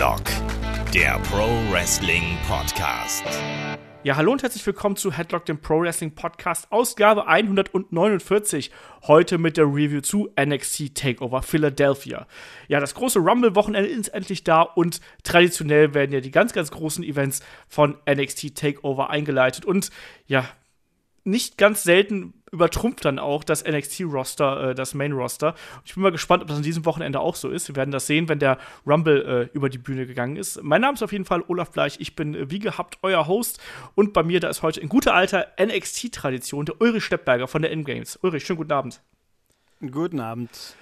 Headlock, der Pro Wrestling Podcast. Ja, hallo und herzlich willkommen zu Headlock, dem Pro Wrestling Podcast, Ausgabe 149. Heute mit der Review zu NXT Takeover Philadelphia. Ja, das große Rumble-Wochenende ist endlich da und traditionell werden ja die ganz, ganz großen Events von NXT Takeover eingeleitet. Und ja, nicht ganz selten übertrumpft dann auch das NXT-Roster, äh, das Main-Roster. Ich bin mal gespannt, ob das an diesem Wochenende auch so ist. Wir werden das sehen, wenn der Rumble äh, über die Bühne gegangen ist. Mein Name ist auf jeden Fall Olaf Bleich. Ich bin äh, wie gehabt euer Host. Und bei mir, da ist heute in guter alter NXT-Tradition der Ulrich Steppberger von der Endgames. Ulrich, schönen guten Abend. Guten Abend.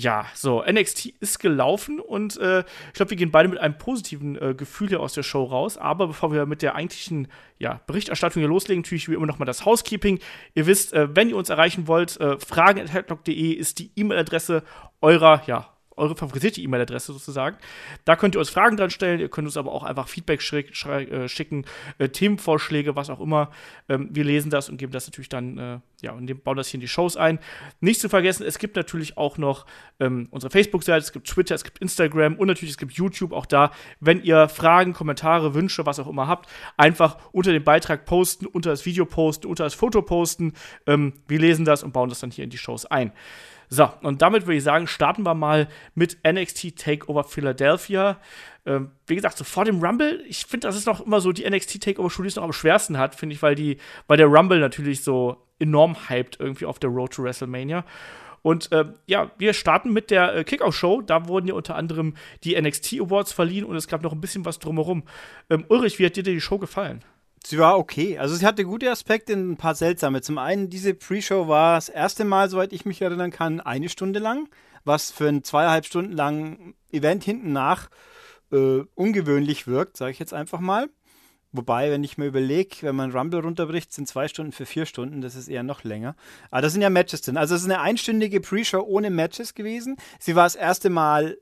Ja, so, NXT ist gelaufen und äh, ich glaube, wir gehen beide mit einem positiven äh, Gefühl hier aus der Show raus. Aber bevor wir mit der eigentlichen ja, Berichterstattung hier loslegen, natürlich wie immer nochmal das Housekeeping. Ihr wisst, äh, wenn ihr uns erreichen wollt, äh, fragen.headlock.de ist die E-Mail-Adresse eurer, ja, eure favorisierte E-Mail-Adresse sozusagen. Da könnt ihr uns Fragen dran stellen, ihr könnt uns aber auch einfach Feedback äh, schicken, äh, Themenvorschläge, was auch immer. Ähm, wir lesen das und geben das natürlich dann, äh, ja, und bauen das hier in die Shows ein. Nicht zu vergessen, es gibt natürlich auch noch ähm, unsere Facebook-Seite, es gibt Twitter, es gibt Instagram und natürlich es gibt YouTube. Auch da, wenn ihr Fragen, Kommentare, Wünsche, was auch immer habt, einfach unter dem Beitrag posten, unter das Video posten, unter das Foto posten. Ähm, wir lesen das und bauen das dann hier in die Shows ein. So, und damit würde ich sagen, starten wir mal mit NXT Takeover Philadelphia. Ähm, wie gesagt, so vor dem Rumble, ich finde, das ist noch immer so die NXT Takeover-Show, die es noch am schwersten hat, finde ich, weil die, weil der Rumble natürlich so enorm hyped irgendwie auf der Road to WrestleMania. Und äh, ja, wir starten mit der äh, Kickoff-Show. Da wurden ja unter anderem die NXT Awards verliehen und es gab noch ein bisschen was drumherum. Ähm, Ulrich, wie hat dir die Show gefallen? Sie war okay. Also sie hatte gute Aspekte, ein paar seltsame. Zum einen, diese Pre-Show war das erste Mal, soweit ich mich erinnern kann, eine Stunde lang, was für ein zweieinhalb Stunden lang Event hinten nach äh, ungewöhnlich wirkt, sage ich jetzt einfach mal. Wobei, wenn ich mir überlege, wenn man Rumble runterbricht, sind zwei Stunden für vier Stunden, das ist eher noch länger. Aber das sind ja Matches drin. Also es ist eine einstündige Pre-Show ohne Matches gewesen. Sie war das erste Mal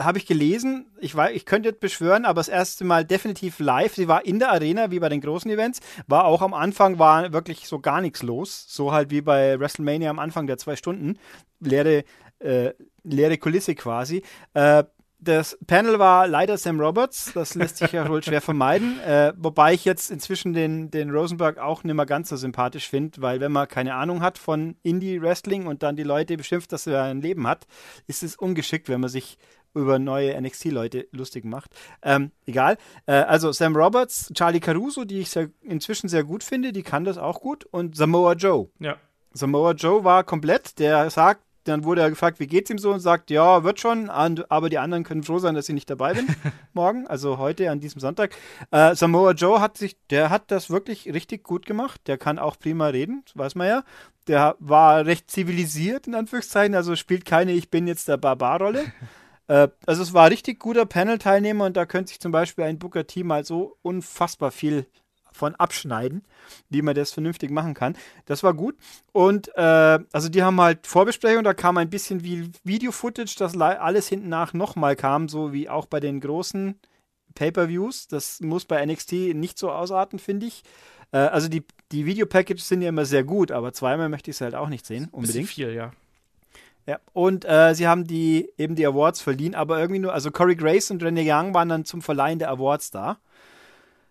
habe ich gelesen, ich, weiß, ich könnte jetzt beschwören, aber das erste Mal definitiv live. Sie war in der Arena, wie bei den großen Events. War auch am Anfang, war wirklich so gar nichts los. So halt wie bei WrestleMania am Anfang der zwei Stunden. Leere, äh, leere Kulisse quasi. Äh, das Panel war leider Sam Roberts, das lässt sich ja wohl schwer vermeiden. Äh, wobei ich jetzt inzwischen den, den Rosenberg auch nicht mehr ganz so sympathisch finde, weil wenn man keine Ahnung hat von Indie-Wrestling und dann die Leute beschimpft, dass er ein Leben hat, ist es ungeschickt, wenn man sich über neue NXT-Leute lustig macht. Ähm, egal. Äh, also Sam Roberts, Charlie Caruso, die ich sehr, inzwischen sehr gut finde, die kann das auch gut. Und Samoa Joe. Ja. Samoa Joe war komplett, der sagt, dann wurde er gefragt, wie geht's ihm so und sagt, ja, wird schon, aber die anderen können froh sein, dass ich nicht dabei bin morgen, also heute an diesem Sonntag. Äh, Samoa Joe hat sich, der hat das wirklich richtig gut gemacht. Der kann auch prima reden, weiß man ja. Der war recht zivilisiert, in Anführungszeichen, also spielt keine Ich bin jetzt der Barbar-Rolle. Äh, also es war richtig guter Panel-Teilnehmer und da könnte sich zum Beispiel ein Booker Team mal so unfassbar viel von abschneiden, wie man das vernünftig machen kann. Das war gut. Und äh, also die haben halt Vorbesprechung, da kam ein bisschen wie Video-Footage, das alles hinten nach nochmal kam, so wie auch bei den großen Pay-Per-Views. Das muss bei NXT nicht so ausarten, finde ich. Äh, also die, die Video-Packages sind ja immer sehr gut, aber zweimal möchte ich es halt auch nicht sehen, unbedingt. Bisschen viel, ja. Ja, und äh, sie haben die eben die Awards verliehen, aber irgendwie nur, also Corey Grace und Renee Young waren dann zum Verleihen der Awards da.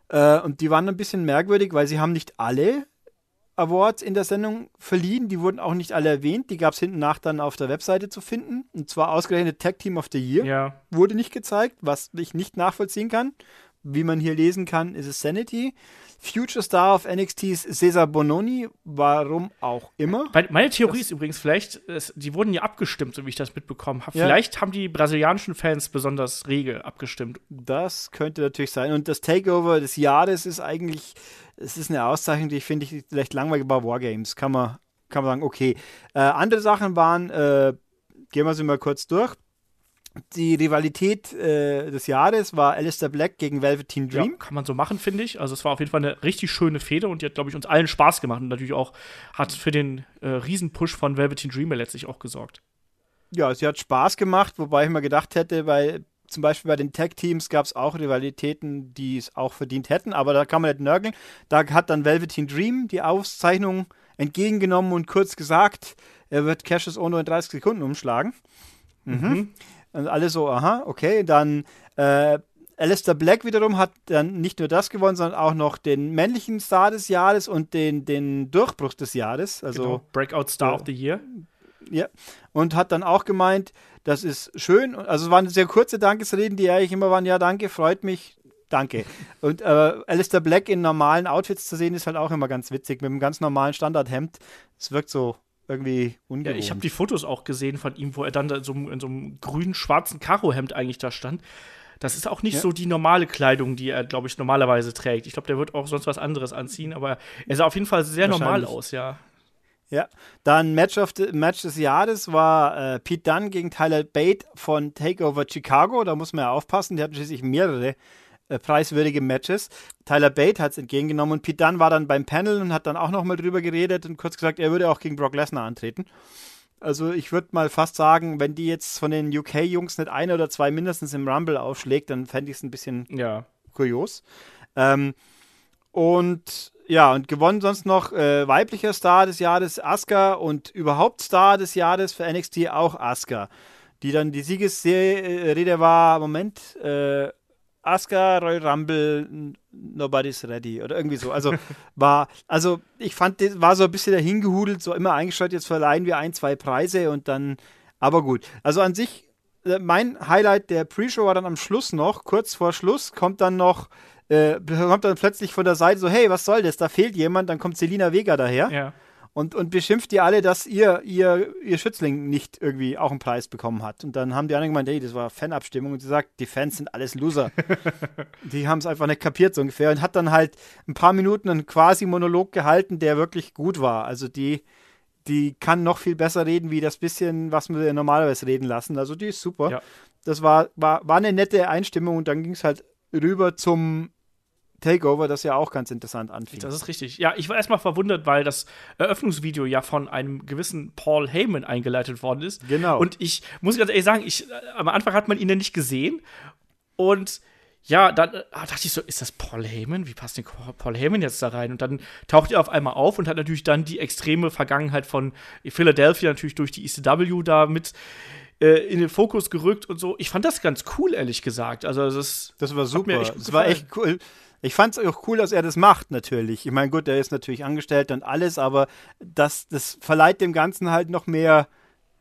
Äh, und die waren ein bisschen merkwürdig, weil sie haben nicht alle Awards in der Sendung verliehen. Die wurden auch nicht alle erwähnt. Die gab es hinten nach dann auf der Webseite zu finden. Und zwar ausgerechnet Tag Team of the Year. Ja. Wurde nicht gezeigt, was ich nicht nachvollziehen kann. Wie man hier lesen kann, ist es Sanity. Future Star of NXT ist Cesar Bononi, warum auch immer. Meine Theorie das ist übrigens vielleicht, die wurden ja abgestimmt, so wie ich das mitbekommen habe. Ja. Vielleicht haben die brasilianischen Fans besonders rege abgestimmt. Das könnte natürlich sein. Und das Takeover des Jahres ist eigentlich, es ist eine Auszeichnung, die ich finde ich vielleicht langweilig bei Wargames. Kann man, kann man sagen, okay. Äh, andere Sachen waren, äh, gehen wir sie mal kurz durch die Rivalität äh, des Jahres war Alistair Black gegen Velveteen Dream. Ja, kann man so machen, finde ich. Also es war auf jeden Fall eine richtig schöne Fehde und die hat, glaube ich, uns allen Spaß gemacht und natürlich auch hat für den äh, Riesenpush von Velveteen Dream letztlich auch gesorgt. Ja, sie hat Spaß gemacht, wobei ich mir gedacht hätte, weil zum Beispiel bei den Tag-Teams gab es auch Rivalitäten, die es auch verdient hätten, aber da kann man nicht nörgeln. Da hat dann Velveteen Dream die Auszeichnung entgegengenommen und kurz gesagt, er wird Cassius Ono in 30 Sekunden umschlagen. Mhm. mhm. Und alle so, aha, okay. Dann Äh, Alistair Black wiederum hat dann nicht nur das gewonnen, sondern auch noch den männlichen Star des Jahres und den, den Durchbruch des Jahres. Also genau. Breakout Star ja. of the Year. Ja. Und hat dann auch gemeint, das ist schön. Also es waren sehr kurze Dankesreden, die eigentlich immer waren, ja, danke, freut mich, danke. Und äh, Alistair Black in normalen Outfits zu sehen, ist halt auch immer ganz witzig, mit einem ganz normalen Standardhemd. Es wirkt so irgendwie ungewohnt. Ja, ich habe die Fotos auch gesehen von ihm, wo er dann in so, in so einem grünen, schwarzen Karohemd eigentlich da stand. Das ist auch nicht ja. so die normale Kleidung, die er, glaube ich, normalerweise trägt. Ich glaube, der wird auch sonst was anderes anziehen, aber er sah auf jeden Fall sehr normal aus, ja. Ja, dann Match, of the, Match des Jahres war äh, Pete Dunne gegen Tyler Bate von Takeover Chicago. Da muss man ja aufpassen, die hatten schließlich mehrere äh, preiswürdige Matches. Tyler Bate hat es entgegengenommen und Pete Dunne war dann beim Panel und hat dann auch nochmal drüber geredet und kurz gesagt, er würde auch gegen Brock Lesnar antreten. Also ich würde mal fast sagen, wenn die jetzt von den UK-Jungs nicht eine oder zwei mindestens im Rumble aufschlägt, dann fände ich es ein bisschen ja. kurios. Ähm, und ja, und gewonnen sonst noch äh, weiblicher Star des Jahres Asuka und überhaupt Star des Jahres für NXT auch Asuka. Die dann die Siegesrede war, Moment, äh, Asuka, Royal Rumble, Nobody's Ready oder irgendwie so. Also war, also ich fand, das war so ein bisschen dahingehudelt, so immer eingestellt, jetzt verleihen wir ein, zwei Preise und dann, aber gut. Also an sich, äh, mein Highlight der Pre-Show war dann am Schluss noch, kurz vor Schluss, kommt dann noch äh, kommt dann plötzlich von der Seite so, hey, was soll das? Da fehlt jemand, dann kommt Selina Vega daher ja. Und, und beschimpft die alle, dass ihr, ihr, ihr Schützling nicht irgendwie auch einen Preis bekommen hat. Und dann haben die anderen gemeint, hey, das war Fanabstimmung und sie sagt, die Fans sind alles Loser. die haben es einfach nicht kapiert so ungefähr und hat dann halt ein paar Minuten einen quasi Monolog gehalten, der wirklich gut war. Also die, die kann noch viel besser reden, wie das bisschen, was wir normalerweise reden lassen. Also die ist super. Ja. Das war, war, war eine nette Einstimmung und dann ging es halt rüber zum Takeover, das ja auch ganz interessant anfing. Das ist richtig. Ja, ich war erstmal verwundert, weil das Eröffnungsvideo ja von einem gewissen Paul Heyman eingeleitet worden ist. Genau. Und ich muss ganz ehrlich sagen, ich, am Anfang hat man ihn ja nicht gesehen. Und ja, dann äh, dachte ich so, ist das Paul Heyman? Wie passt denn Paul Heyman jetzt da rein? Und dann taucht er auf einmal auf und hat natürlich dann die extreme Vergangenheit von Philadelphia natürlich durch die ECW da mit äh, in den Fokus gerückt und so. Ich fand das ganz cool, ehrlich gesagt. Also das, das war super. Das war echt cool. Ich fand es auch cool, dass er das macht, natürlich. Ich meine, gut, er ist natürlich angestellt und alles, aber das, das verleiht dem Ganzen halt noch mehr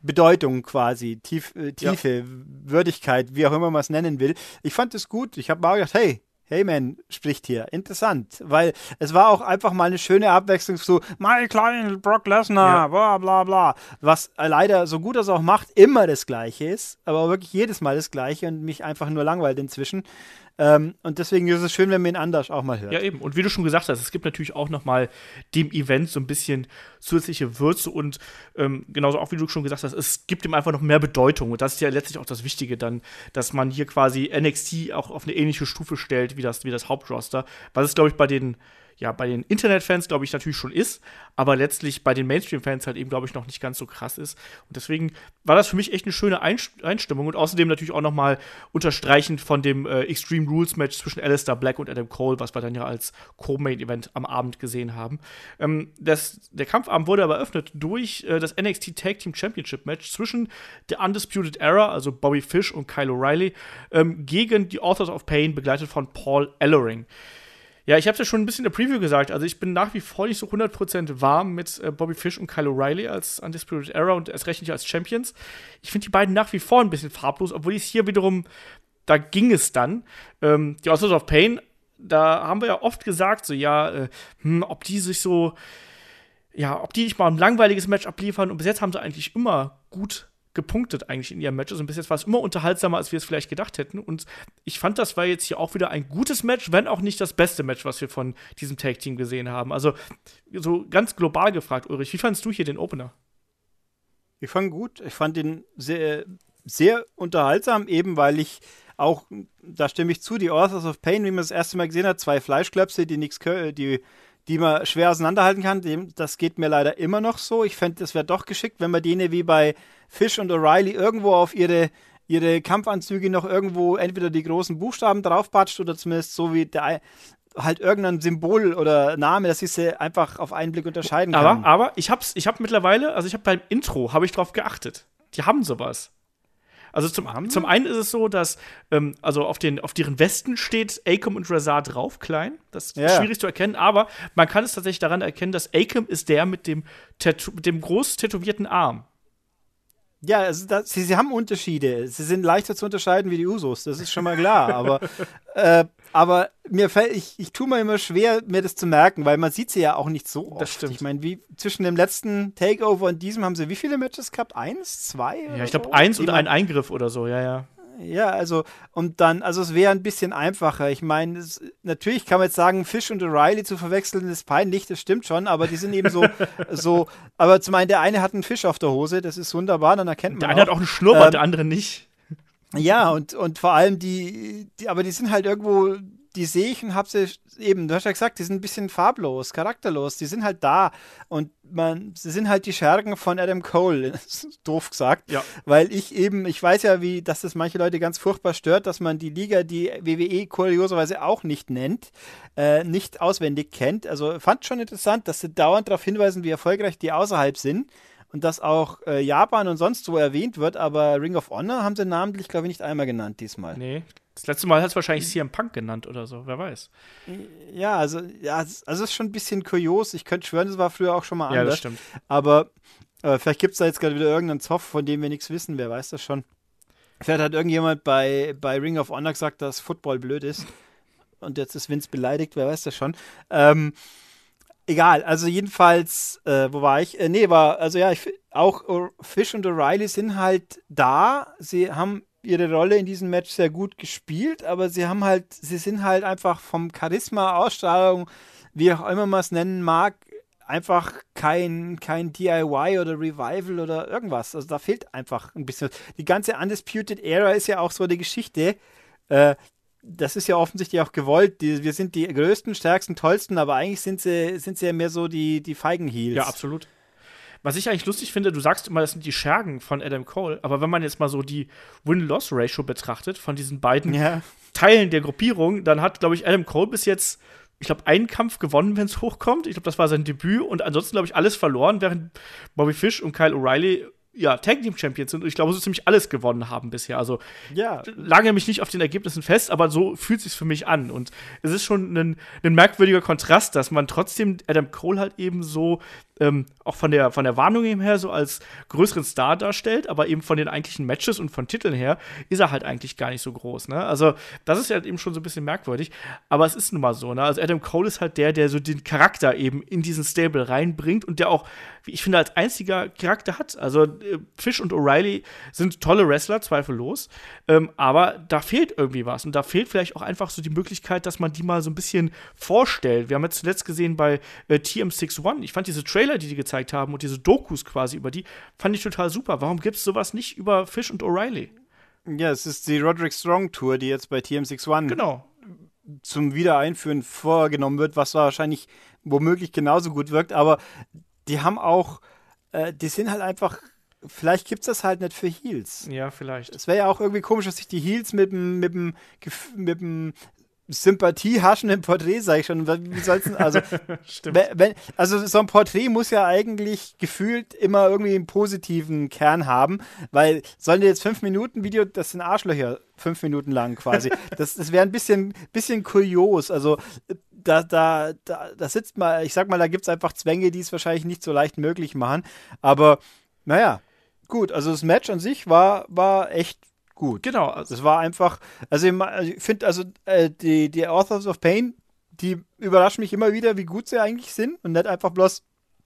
Bedeutung quasi, Tief, äh, Tiefe, ja. Würdigkeit, wie auch immer man es nennen will. Ich fand es gut. Ich habe mal gedacht, hey, Heyman spricht hier. Interessant, weil es war auch einfach mal eine schöne Abwechslung zu My Client Brock Lesnar, ja. bla bla bla. Was leider, so gut es auch macht, immer das Gleiche ist, aber wirklich jedes Mal das Gleiche und mich einfach nur langweilt inzwischen. Ähm, und deswegen ist es schön, wenn man ihn anders auch mal hört. Ja, eben. Und wie du schon gesagt hast, es gibt natürlich auch noch mal dem Event so ein bisschen zusätzliche Würze und ähm, genauso auch, wie du schon gesagt hast, es gibt ihm einfach noch mehr Bedeutung. Und das ist ja letztlich auch das Wichtige dann, dass man hier quasi NXT auch auf eine ähnliche Stufe stellt wie das, wie das Hauptroster. Was es, glaube ich, bei den ja, bei den Internetfans, glaube ich, natürlich schon ist, aber letztlich bei den Mainstream-Fans halt eben, glaube ich, noch nicht ganz so krass ist. Und deswegen war das für mich echt eine schöne Einstimmung und außerdem natürlich auch nochmal unterstreichend von dem äh, Extreme Rules Match zwischen Alistair Black und Adam Cole, was wir dann ja als Co-Main-Event am Abend gesehen haben. Ähm, das, der Kampfabend wurde aber eröffnet durch äh, das NXT Tag Team Championship Match zwischen The Undisputed Era, also Bobby Fish und Kyle O'Reilly, ähm, gegen die Authors of Pain, begleitet von Paul Ellering. Ja, ich habe es ja schon ein bisschen in der Preview gesagt. Also ich bin nach wie vor nicht so 100% warm mit äh, Bobby Fish und Kyle O'Reilly als Undisputed Era und erst recht nicht als Champions. Ich finde die beiden nach wie vor ein bisschen farblos, obwohl ich es hier wiederum, da ging es dann. Ähm, die Authors of Pain, da haben wir ja oft gesagt, so ja, äh, hm, ob die sich so, ja, ob die nicht mal ein langweiliges Match abliefern und bis jetzt haben sie eigentlich immer gut gepunktet eigentlich in ihren Matches und bis jetzt war es immer unterhaltsamer, als wir es vielleicht gedacht hätten. Und ich fand, das war jetzt hier auch wieder ein gutes Match, wenn auch nicht das beste Match, was wir von diesem Tag-Team gesehen haben. Also so ganz global gefragt, Ulrich, wie fandest du hier den Opener? Ich fand gut. Ich fand ihn sehr, sehr unterhaltsam, eben weil ich auch, da stimme ich zu, die Authors of Pain, wie man das erste Mal gesehen hat, zwei Fleischklöpse, die nichts die die man schwer auseinanderhalten kann. das geht mir leider immer noch so. Ich fände, es wäre doch geschickt, wenn man denen wie bei Fish und O'Reilly irgendwo auf ihre, ihre Kampfanzüge noch irgendwo entweder die großen Buchstaben draufpatscht oder zumindest so wie der halt irgendein Symbol oder Name, dass ich sie einfach auf einen Blick unterscheiden kann. Aber, aber ich hab's, ich hab mittlerweile, also ich habe beim Intro, habe ich drauf geachtet. Die haben sowas. Also zum, zum einen ist es so, dass ähm, also auf, den, auf deren Westen steht Acom und Razar drauf, klein. Das ist ja. schwierig zu erkennen, aber man kann es tatsächlich daran erkennen, dass Acom ist der mit dem, mit dem groß tätowierten Arm. Ja, also das, sie, sie haben Unterschiede. Sie sind leichter zu unterscheiden wie die Usos, das ist schon mal klar. aber, äh, aber mir fällt, ich, ich tue mir immer schwer, mir das zu merken, weil man sieht sie ja auch nicht so oft. Das stimmt. Ich meine, wie zwischen dem letzten Takeover und diesem haben sie wie viele Matches gehabt? Eins, zwei? Ja, ich glaube so? eins und ein Eingriff oder so, ja, ja. Ja, also, und dann, also es wäre ein bisschen einfacher. Ich meine, natürlich kann man jetzt sagen, Fish und O'Reilly zu verwechseln ist peinlich, das stimmt schon, aber die sind eben so, so, aber zum einen, der eine hat einen Fisch auf der Hose, das ist wunderbar, dann erkennt man. Der eine auch. hat auch einen Schnurrbart, ähm, der andere nicht. Ja, und, und vor allem die, die, aber die sind halt irgendwo die sehe ich und habe sie eben, du hast ja gesagt, die sind ein bisschen farblos, charakterlos, die sind halt da. Und man, sie sind halt die Schergen von Adam Cole, doof gesagt, ja. weil ich eben, ich weiß ja, wie, dass das manche Leute ganz furchtbar stört, dass man die Liga, die WWE kurioserweise auch nicht nennt, äh, nicht auswendig kennt, also fand schon interessant, dass sie dauernd darauf hinweisen, wie erfolgreich die außerhalb sind und dass auch äh, Japan und sonst wo erwähnt wird, aber Ring of Honor haben sie namentlich, glaube ich, nicht einmal genannt diesmal. Nee, das letzte Mal hat es wahrscheinlich CM Punk genannt oder so, wer weiß. Ja, also, ja, also es ist schon ein bisschen kurios. Ich könnte schwören, das war früher auch schon mal anders. Ja, das stimmt. Aber äh, vielleicht gibt es da jetzt gerade wieder irgendeinen Zoff, von dem wir nichts wissen, wer weiß das schon. Vielleicht hat irgendjemand bei, bei Ring of Honor gesagt, dass Football blöd ist. Und jetzt ist Vince beleidigt, wer weiß das schon. Ähm, egal, also jedenfalls, äh, wo war ich? Äh, nee, war, also ja, ich, auch Fish und O'Reilly sind halt da. Sie haben ihre Rolle in diesem Match sehr gut gespielt, aber sie haben halt, sie sind halt einfach vom Charisma, Ausstrahlung, wie auch immer man es nennen mag, einfach kein, kein DIY oder Revival oder irgendwas. Also da fehlt einfach ein bisschen. Die ganze Undisputed Era ist ja auch so eine Geschichte. Äh, das ist ja offensichtlich auch gewollt. Die, wir sind die größten, stärksten, tollsten, aber eigentlich sind sie, sind sie ja mehr so die, die Feigenheels. Ja, absolut. Was ich eigentlich lustig finde, du sagst immer, das sind die Schergen von Adam Cole, aber wenn man jetzt mal so die Win-Loss-Ratio betrachtet von diesen beiden ja. Teilen der Gruppierung, dann hat, glaube ich, Adam Cole bis jetzt, ich glaube, einen Kampf gewonnen, wenn es hochkommt. Ich glaube, das war sein Debüt und ansonsten, glaube ich, alles verloren, während Bobby Fish und Kyle O'Reilly ja, Tag Team Champions sind und ich glaube, so ziemlich alles gewonnen haben bisher. Also ja. lange mich nicht auf den Ergebnissen fest, aber so fühlt sich für mich an. Und es ist schon ein, ein merkwürdiger Kontrast, dass man trotzdem Adam Cole halt eben so ähm, auch von der, von der Warnung her so als größeren Star darstellt, aber eben von den eigentlichen Matches und von Titeln her ist er halt eigentlich gar nicht so groß. Ne? Also, das ist ja halt eben schon so ein bisschen merkwürdig, aber es ist nun mal so. Ne? Also, Adam Cole ist halt der, der so den Charakter eben in diesen Stable reinbringt und der auch, wie ich finde, als einziger Charakter hat. Also, äh, Fish und O'Reilly sind tolle Wrestler, zweifellos, ähm, aber da fehlt irgendwie was und da fehlt vielleicht auch einfach so die Möglichkeit, dass man die mal so ein bisschen vorstellt. Wir haben jetzt zuletzt gesehen bei äh, TM61, ich fand diese Trailer die die gezeigt haben und diese Dokus quasi über die, fand ich total super. Warum gibt es sowas nicht über Fish und O'Reilly? Ja, es ist die Roderick Strong Tour, die jetzt bei TM61 genau. zum Wiedereinführen vorgenommen wird, was wahrscheinlich womöglich genauso gut wirkt, aber die haben auch, äh, die sind halt einfach vielleicht gibt es das halt nicht für Heels. Ja, vielleicht. Es wäre ja auch irgendwie komisch, dass sich die Heels mit dem, mit dem, mit dem Sympathie haschenden Porträt, sag ich schon. Wie soll's denn, also, wenn, also so ein Porträt muss ja eigentlich gefühlt immer irgendwie einen positiven Kern haben, weil sollen die jetzt fünf Minuten Video, das sind Arschlöcher, fünf Minuten lang quasi. Das, das wäre ein bisschen, bisschen kurios. Also da, da, da, da sitzt mal, ich sag mal, da gibt es einfach Zwänge, die es wahrscheinlich nicht so leicht möglich machen. Aber naja, gut, also das Match an sich war, war echt gut. Genau. Also es war einfach, also ich, also ich finde, also äh, die, die Authors of Pain, die überraschen mich immer wieder, wie gut sie eigentlich sind und nicht einfach bloß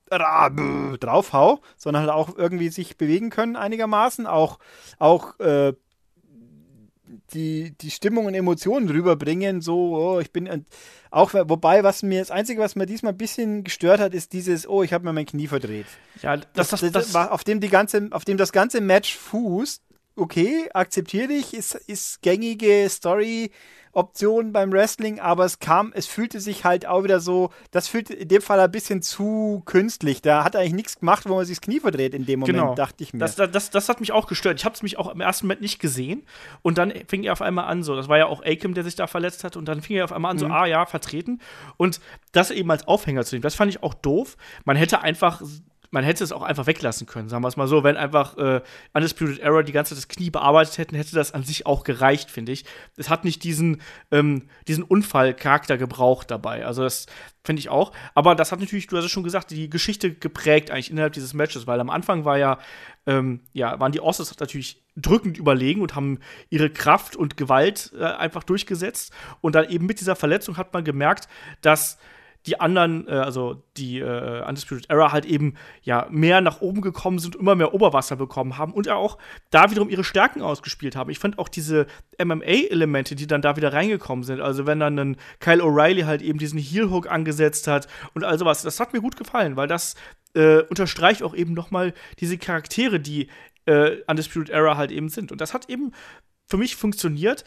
draufhau, sondern halt auch irgendwie sich bewegen können einigermaßen, auch, auch äh, die, die Stimmung und Emotionen rüberbringen, so, oh, ich bin, auch, wobei, was mir, das Einzige, was mir diesmal ein bisschen gestört hat, ist dieses, oh, ich habe mir mein Knie verdreht. Ja, das, das, das, das, auf dem die ganze, auf dem das ganze Match fußt, okay, akzeptiere dich, ist, ist gängige Story. Option beim Wrestling, aber es kam, es fühlte sich halt auch wieder so, das fühlte in dem Fall ein bisschen zu künstlich. Da hat er eigentlich nichts gemacht, wo man sich das Knie verdreht in dem Moment, genau. dachte ich mir. Das, das, das hat mich auch gestört. Ich habe es mich auch im ersten Moment nicht gesehen und dann fing er auf einmal an, so, das war ja auch Akim, der sich da verletzt hat und dann fing er auf einmal an, mhm. so, ah ja, vertreten und das eben als Aufhänger zu nehmen, das fand ich auch doof. Man hätte einfach man hätte es auch einfach weglassen können, sagen wir es mal so. Wenn einfach äh, Undisputed Error die ganze Zeit das Knie bearbeitet hätten, hätte das an sich auch gereicht, finde ich. Es hat nicht diesen, ähm, diesen Unfallcharakter gebraucht dabei. Also das finde ich auch. Aber das hat natürlich, du hast es schon gesagt, die Geschichte geprägt eigentlich innerhalb dieses Matches, weil am Anfang war ja, ähm, ja, waren die Osses natürlich drückend überlegen und haben ihre Kraft und Gewalt äh, einfach durchgesetzt. Und dann eben mit dieser Verletzung hat man gemerkt, dass die anderen, äh, also die äh, Undisputed Era halt eben ja mehr nach oben gekommen sind, immer mehr Oberwasser bekommen haben und auch da wiederum ihre Stärken ausgespielt haben. Ich fand auch diese MMA-Elemente, die dann da wieder reingekommen sind, also wenn dann ein Kyle O'Reilly halt eben diesen Heel-Hook angesetzt hat und all sowas, das hat mir gut gefallen, weil das äh, unterstreicht auch eben noch mal diese Charaktere, die äh, Undisputed Era halt eben sind. Und das hat eben für mich funktioniert.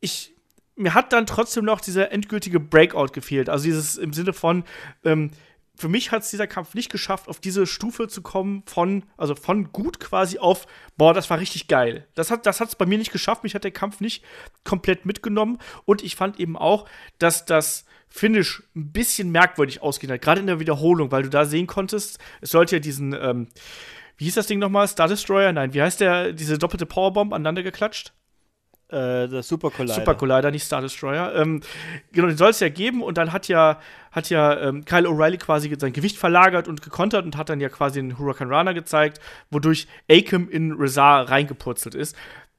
Ich mir hat dann trotzdem noch dieser endgültige Breakout gefehlt. Also dieses im Sinne von, ähm, für mich hat es dieser Kampf nicht geschafft, auf diese Stufe zu kommen von, also von gut quasi auf, boah, das war richtig geil. Das hat hat's bei mir nicht geschafft. Mich hat der Kampf nicht komplett mitgenommen. Und ich fand eben auch, dass das Finish ein bisschen merkwürdig ausgehen hat, gerade in der Wiederholung, weil du da sehen konntest, es sollte ja diesen, ähm, wie hieß das Ding nochmal? Star Destroyer? Nein, wie heißt der, diese doppelte Powerbomb aneinander geklatscht? Äh, der Super Collider. Super Collider, nicht Star Destroyer. Ähm, genau, den soll es ja geben und dann hat ja, hat ja ähm, Kyle O'Reilly quasi sein Gewicht verlagert und gekontert und hat dann ja quasi den Huracan Runner gezeigt, wodurch Akam in Rezar reingepurzelt ist.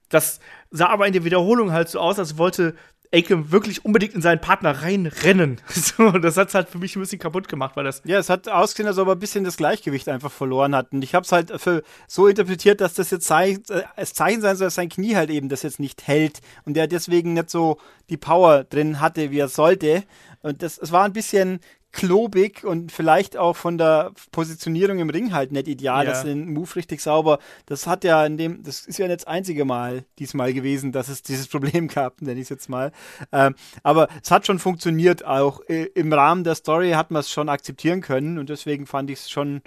Das sah aber in der Wiederholung halt so aus, als wollte Aiken wirklich unbedingt in seinen Partner reinrennen. So, das hat es halt für mich ein bisschen kaputt gemacht, weil das. Ja, es hat ausgesehen, als ob er ein bisschen das Gleichgewicht einfach verloren hat. Und ich habe es halt für so interpretiert, dass das jetzt Zeichen, äh, es Zeichen sein soll, dass sein Knie halt eben das jetzt nicht hält und der deswegen nicht so die Power drin hatte, wie er sollte. Und das, es war ein bisschen klobig und vielleicht auch von der Positionierung im Ring halt nicht ideal. Ja. Das ist ein Move richtig sauber. Das hat ja in dem, das ist ja nicht das einzige Mal diesmal gewesen, dass es dieses Problem gab, nenne ich es jetzt mal. Ähm, aber es hat schon funktioniert. Auch äh, im Rahmen der Story hat man es schon akzeptieren können und deswegen fand ich es schon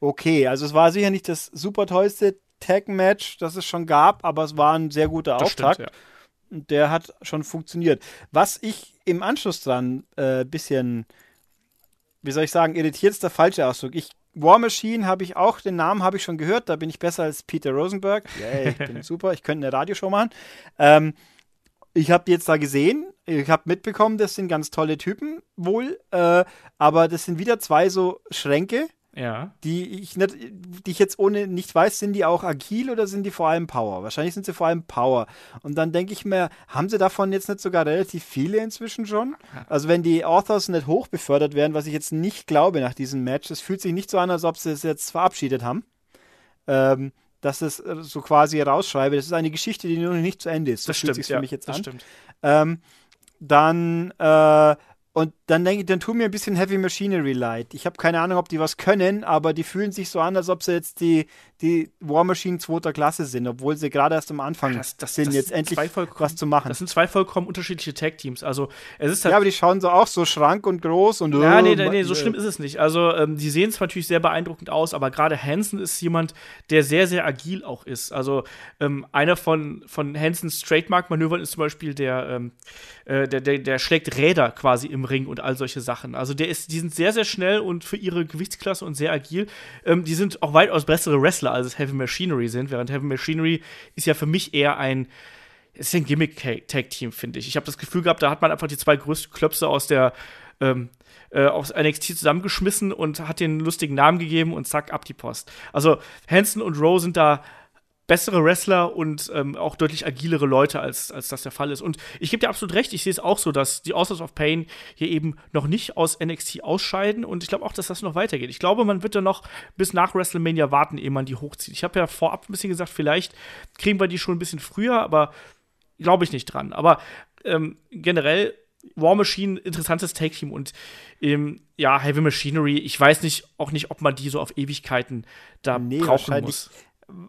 okay. Also es war sicher nicht das super tollste Tag-Match, das es schon gab, aber es war ein sehr guter das Auftakt. Stimmt, ja. Und der hat schon funktioniert. Was ich im Anschluss dran ein äh, bisschen wie soll ich sagen, irritiert ist der falsche Ausdruck. Ich, War Machine habe ich auch, den Namen habe ich schon gehört, da bin ich besser als Peter Rosenberg. Yay, ich bin super, ich könnte eine Radioshow machen. Ähm, ich habe die jetzt da gesehen, ich habe mitbekommen, das sind ganz tolle Typen wohl, äh, aber das sind wieder zwei so Schränke, ja. Die ich, nicht, die ich jetzt ohne nicht weiß, sind die auch agil oder sind die vor allem Power? Wahrscheinlich sind sie vor allem Power. Und dann denke ich mir, haben sie davon jetzt nicht sogar relativ viele inzwischen schon? Also wenn die Authors nicht hoch befördert werden, was ich jetzt nicht glaube nach diesem Match, es fühlt sich nicht so an, als ob sie es jetzt verabschiedet haben. Ähm, dass es äh, so quasi rausschreibe. Das ist eine Geschichte, die noch nicht zu Ende ist. Das stimmt, für ja, mich jetzt das an. stimmt. Ähm, dann äh, und dann denke ich, dann tun mir ein bisschen Heavy Machinery leid. Ich habe keine Ahnung, ob die was können, aber die fühlen sich so an, als ob sie jetzt die, die War Machine zweiter Klasse sind, obwohl sie gerade erst am Anfang das, das, sind, das jetzt endlich was zu machen. Das sind zwei vollkommen unterschiedliche Tag-Teams. Also es ist halt Ja, aber die schauen so auch so schrank und groß und Ja, nee, nee, nee so schlimm ist es nicht. Also ähm, die sehen zwar natürlich sehr beeindruckend aus, aber gerade Hansen ist jemand, der sehr, sehr agil auch ist. Also ähm, einer von, von Hansens Trademark-Manövern ist zum Beispiel der, ähm, äh, der, der, der schlägt Räder quasi im Ring und all solche Sachen. Also der ist, die sind sehr, sehr schnell und für ihre Gewichtsklasse und sehr agil. Ähm, die sind auch weitaus bessere Wrestler, als es Heavy Machinery sind, während Heavy Machinery ist ja für mich eher ein ist ein Gimmick-Tag-Team, finde ich. Ich habe das Gefühl gehabt, da hat man einfach die zwei größten Klöpse aus der ähm, äh, aus NXT zusammengeschmissen und hat den lustigen Namen gegeben und zack, ab die Post. Also Hansen und Rowe sind da bessere Wrestler und ähm, auch deutlich agilere Leute, als, als das der Fall ist. Und ich gebe dir absolut recht, ich sehe es auch so, dass die Authors of Pain hier eben noch nicht aus NXT ausscheiden und ich glaube auch, dass das noch weitergeht. Ich glaube, man wird da noch bis nach WrestleMania warten, ehe man die hochzieht. Ich habe ja vorab ein bisschen gesagt, vielleicht kriegen wir die schon ein bisschen früher, aber glaube ich nicht dran. Aber ähm, generell War Machine, interessantes Take-Team und ähm, ja, Heavy Machinery, ich weiß nicht, auch nicht, ob man die so auf Ewigkeiten da nee, brauchen muss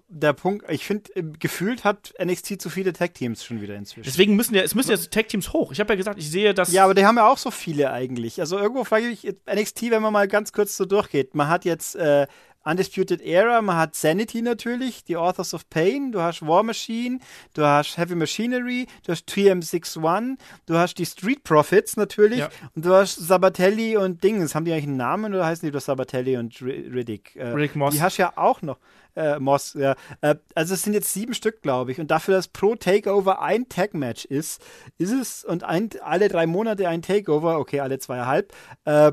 der Punkt, ich finde, gefühlt hat NXT zu viele Tag-Teams schon wieder inzwischen. Deswegen müssen ja, es müssen ja Tag-Teams hoch. Ich habe ja gesagt, ich sehe das. Ja, aber die haben ja auch so viele eigentlich. Also irgendwo frage ich mich, NXT, wenn man mal ganz kurz so durchgeht, man hat jetzt äh, Undisputed Era, man hat Sanity natürlich, die Authors of Pain, du hast War Machine, du hast Heavy Machinery, du hast TM61, du hast die Street Profits natürlich Ja. und du hast Sabatelli und Dings. Haben die eigentlich einen Namen oder heißen die doch Sabatelli und Ri- Riddick? Äh, Riddick Moss. Die hast ja auch noch. Äh, Moss, ja. Äh, also es sind jetzt sieben Stück, glaube ich. Und dafür, dass pro Takeover ein Tag-Match ist, ist es und ein, alle drei Monate ein Takeover, okay, alle zweieinhalb, äh,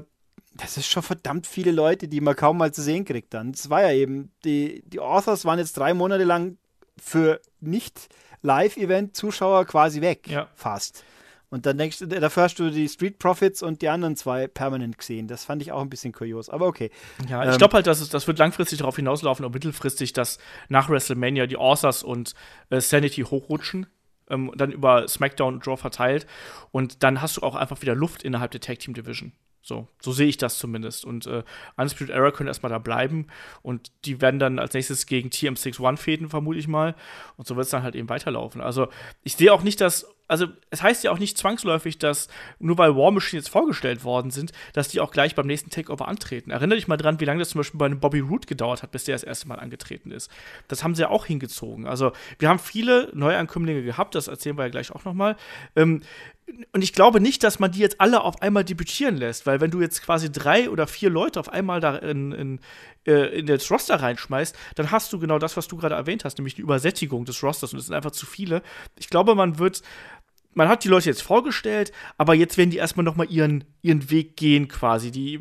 das ist schon verdammt viele Leute, die man kaum mal zu sehen kriegt dann. Das war ja eben, die, die Authors waren jetzt drei Monate lang für nicht-Live-Event-Zuschauer quasi weg. Ja. Fast. Und dann denkst du, dafür hast du die Street Profits und die anderen zwei permanent gesehen. Das fand ich auch ein bisschen kurios. Aber okay. Ja, ich Ähm, glaube halt, dass es, das wird langfristig darauf hinauslaufen und mittelfristig, dass nach WrestleMania die Authors und äh, Sanity hochrutschen, ähm, dann über SmackDown und Draw verteilt und dann hast du auch einfach wieder Luft innerhalb der Tag Team Division. So, so sehe ich das zumindest. Und äh, Undisputed Era können erstmal da bleiben und die werden dann als nächstes gegen TM61 fäden, vermute ich mal. Und so wird es dann halt eben weiterlaufen. Also, ich sehe auch nicht, dass. Also, es heißt ja auch nicht zwangsläufig, dass nur weil War Machine jetzt vorgestellt worden sind, dass die auch gleich beim nächsten Takeover antreten. Erinnere dich mal dran, wie lange das zum Beispiel bei einem Bobby Roode gedauert hat, bis der das erste Mal angetreten ist. Das haben sie ja auch hingezogen. Also, wir haben viele Neuankömmlinge gehabt, das erzählen wir ja gleich auch nochmal. Ähm, und ich glaube nicht, dass man die jetzt alle auf einmal debütieren lässt, weil wenn du jetzt quasi drei oder vier Leute auf einmal da in, in, äh, in das Roster reinschmeißt, dann hast du genau das, was du gerade erwähnt hast, nämlich die Übersättigung des Rosters und es sind einfach zu viele. Ich glaube, man wird man hat die Leute jetzt vorgestellt, aber jetzt werden die erstmal noch mal ihren, ihren Weg gehen quasi. Die,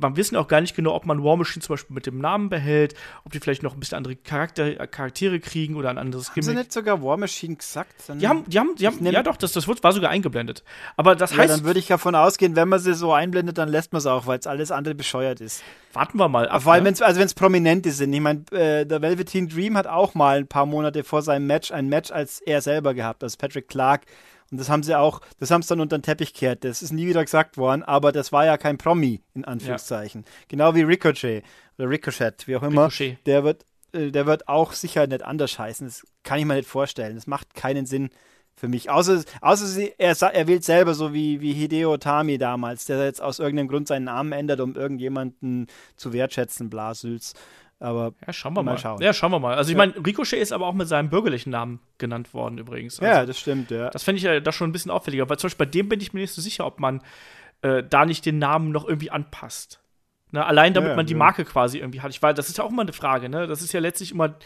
man wissen auch gar nicht genau, ob man War Machine zum Beispiel mit dem Namen behält, ob die vielleicht noch ein bisschen andere Charakter, Charaktere kriegen oder ein anderes Haben sie nicht sogar War Machine gesagt? Die haben, die haben, die haben, ja doch, das, das war sogar eingeblendet. Aber das ja, heißt, dann würde ich davon ausgehen, wenn man sie so einblendet, dann lässt man es auch, weil es alles andere bescheuert ist. Warten wir mal ab. Vor allem, ne? wenn's, also wenn es Prominente sind. Ich meine, äh, der Velveteen Dream hat auch mal ein paar Monate vor seinem Match ein Match als er selber gehabt, also Patrick Clark. Und das haben sie auch, das haben sie dann unter den Teppich gekehrt. Das ist nie wieder gesagt worden, aber das war ja kein Promi, in Anführungszeichen. Genau wie Ricochet oder Ricochet, wie auch immer. Ricochet. Der wird, äh, der wird auch sicher nicht anders heißen. Das kann ich mir nicht vorstellen. Das macht keinen Sinn für mich. Außer, außer sie, er, er wählt selber so wie, wie Hideo Tami damals, der jetzt aus irgendeinem Grund seinen Namen ändert, um irgendjemanden zu wertschätzen, Blasülz. Aber Ja, schauen wir mal. Mal schauen. Ja, schauen wir mal. Also ich Ja. meine, Ricochet ist aber auch mit seinem bürgerlichen Namen genannt worden übrigens. Also, ja, das stimmt, ja. Das fände ich ja da schon ein bisschen auffälliger, weil zum Beispiel bei dem bin ich mir nicht so sicher, ob man äh, da nicht den Namen noch irgendwie anpasst. Ne, allein damit Ja, man die ja. Marke quasi irgendwie hat. Ich weiß, das ist ja auch immer eine Frage, ne? Das ist ja letztlich immer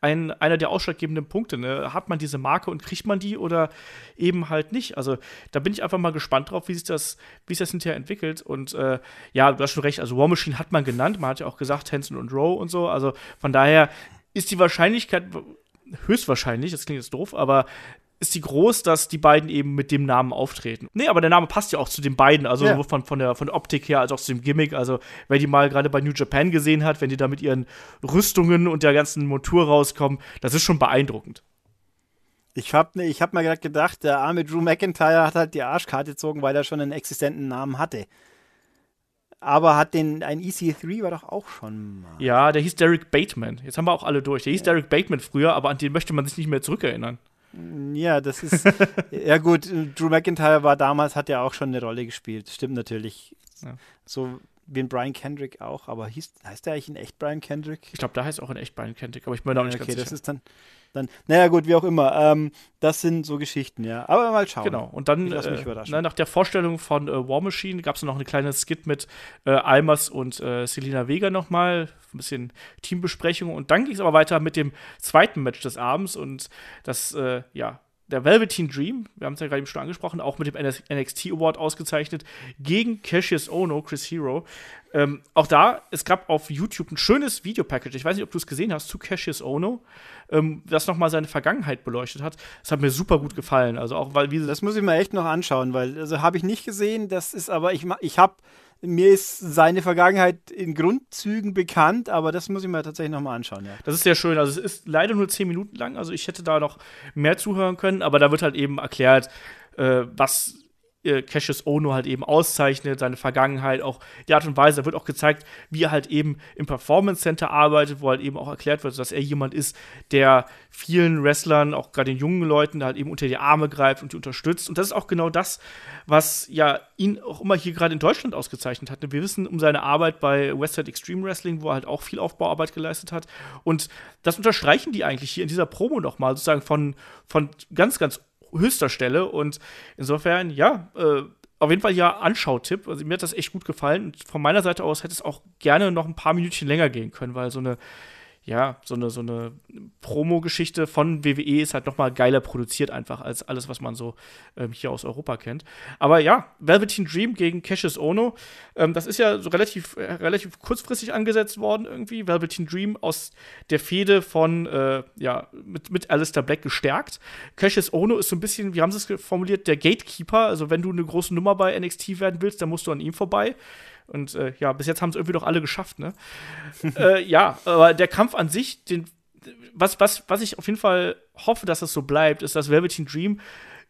ein, einer der ausschlaggebenden Punkte, ne? Hat man diese Marke und kriegt man die oder eben halt nicht? Also da bin ich einfach mal gespannt drauf, wie sich das, wie sich das hinterher entwickelt. Und äh, ja, du hast schon recht, also War Machine hat man genannt, man hat ja auch gesagt, Hanson und Rowe und so. Also von daher ist die Wahrscheinlichkeit höchstwahrscheinlich, das klingt jetzt doof, aber ist die groß, dass die beiden eben mit dem Namen auftreten. Nee, aber der Name passt ja auch zu den beiden, also Ja. sowohl von, von, der, von der Optik her als auch zu dem Gimmick. Also, wer die mal gerade bei New Japan gesehen hat, wenn die da mit ihren Rüstungen und der ganzen Montur rauskommen, das ist schon beeindruckend. Ich habe ich hab gerade gedacht, der arme Drew McIntyre hat halt die Arschkarte gezogen, weil er schon einen existenten Namen hatte. Aber hat den, ein EC3 war doch auch schon mal. Ja, der hieß Derek Bateman. Jetzt haben wir auch alle durch. Der hieß Derek Bateman früher, aber an den möchte man sich nicht mehr zurückerinnern. Ja, das ist. ja, gut, Drew McIntyre war damals, hat ja auch schon eine Rolle gespielt. Stimmt natürlich. Ja. So wie ein Brian Kendrick auch, aber hieß, heißt der eigentlich in echt Brian Kendrick? Ich glaube, da heißt auch in echt Brian Kentic, aber ich bin mir da auch nicht okay, ganz das sicher. ist dann, dann. Naja, gut, wie auch immer. Ähm, das sind so Geschichten, ja. Aber mal schauen. Genau, und dann äh, na, nach der Vorstellung von äh, War Machine gab es noch eine kleine Skit mit äh, Almas und äh, Selina Vega nochmal, ein bisschen Teambesprechung und dann ging es aber weiter mit dem zweiten Match des Abends und das, äh, ja, der Velveteen Dream, wir haben es ja gerade eben schon angesprochen, auch mit dem NXT Award ausgezeichnet, gegen Cassius Ono, Chris Hero. Ähm, auch da, es gab auf YouTube ein schönes Videopackage, ich weiß nicht, ob du es gesehen hast, zu Cassius Ono, ähm, das nochmal seine Vergangenheit beleuchtet hat. Das hat mir super gut gefallen, also auch, weil, wie Das muss ich mir echt noch anschauen, weil also habe ich nicht gesehen. Das ist aber ich ich habe mir ist seine Vergangenheit in Grundzügen bekannt, aber das muss ich mir tatsächlich noch mal anschauen. Ja. Das ist sehr schön. Also es ist leider nur zehn Minuten lang. Also ich hätte da noch mehr zuhören können, aber da wird halt eben erklärt, äh, was äh, Cassius Ono halt eben auszeichnet, seine Vergangenheit, auch die Art und Weise, da wird auch gezeigt, wie er halt eben im Performance Center arbeitet, wo halt eben auch erklärt wird, dass er jemand ist, der vielen Wrestlern, auch gerade den jungen Leuten, halt eben unter die Arme greift und die unterstützt. Und das ist auch genau das, was ja ihn auch immer hier gerade in Deutschland ausgezeichnet hat. Wir wissen um seine Arbeit bei Westside Extreme Wrestling, wo er halt auch viel Aufbauarbeit geleistet hat. Und das unterstreichen die eigentlich hier in dieser Promo nochmal, sozusagen von, von ganz, ganz höchster Stelle. Und insofern, ja, äh, auf jeden Fall ja Anschautipp. Also mir hat das echt gut gefallen. Und von meiner Seite aus hätte es auch gerne noch ein paar Minütchen länger gehen können, weil so eine ja, so eine, so eine Promo-Geschichte von WWE ist halt noch mal geiler produziert einfach als alles, was man so ähm, hier aus Europa kennt. Aber ja, Velveteen Dream gegen Cassius Ono, ähm, das ist ja so relativ, äh, relativ kurzfristig angesetzt worden irgendwie. Velveteen Dream aus der Fehde von, äh, ja, mit, mit Alistair Black gestärkt. Cassius Ono ist so ein bisschen, wie haben sie es formuliert, der Gatekeeper. Also wenn du eine große Nummer bei NXT werden willst, dann musst du an ihm vorbei. Und äh, ja, bis jetzt haben es irgendwie doch alle geschafft, ne? äh, ja, aber der Kampf an sich, den, was, was, was ich auf jeden Fall hoffe, dass es so bleibt, ist, dass Velveteen Dream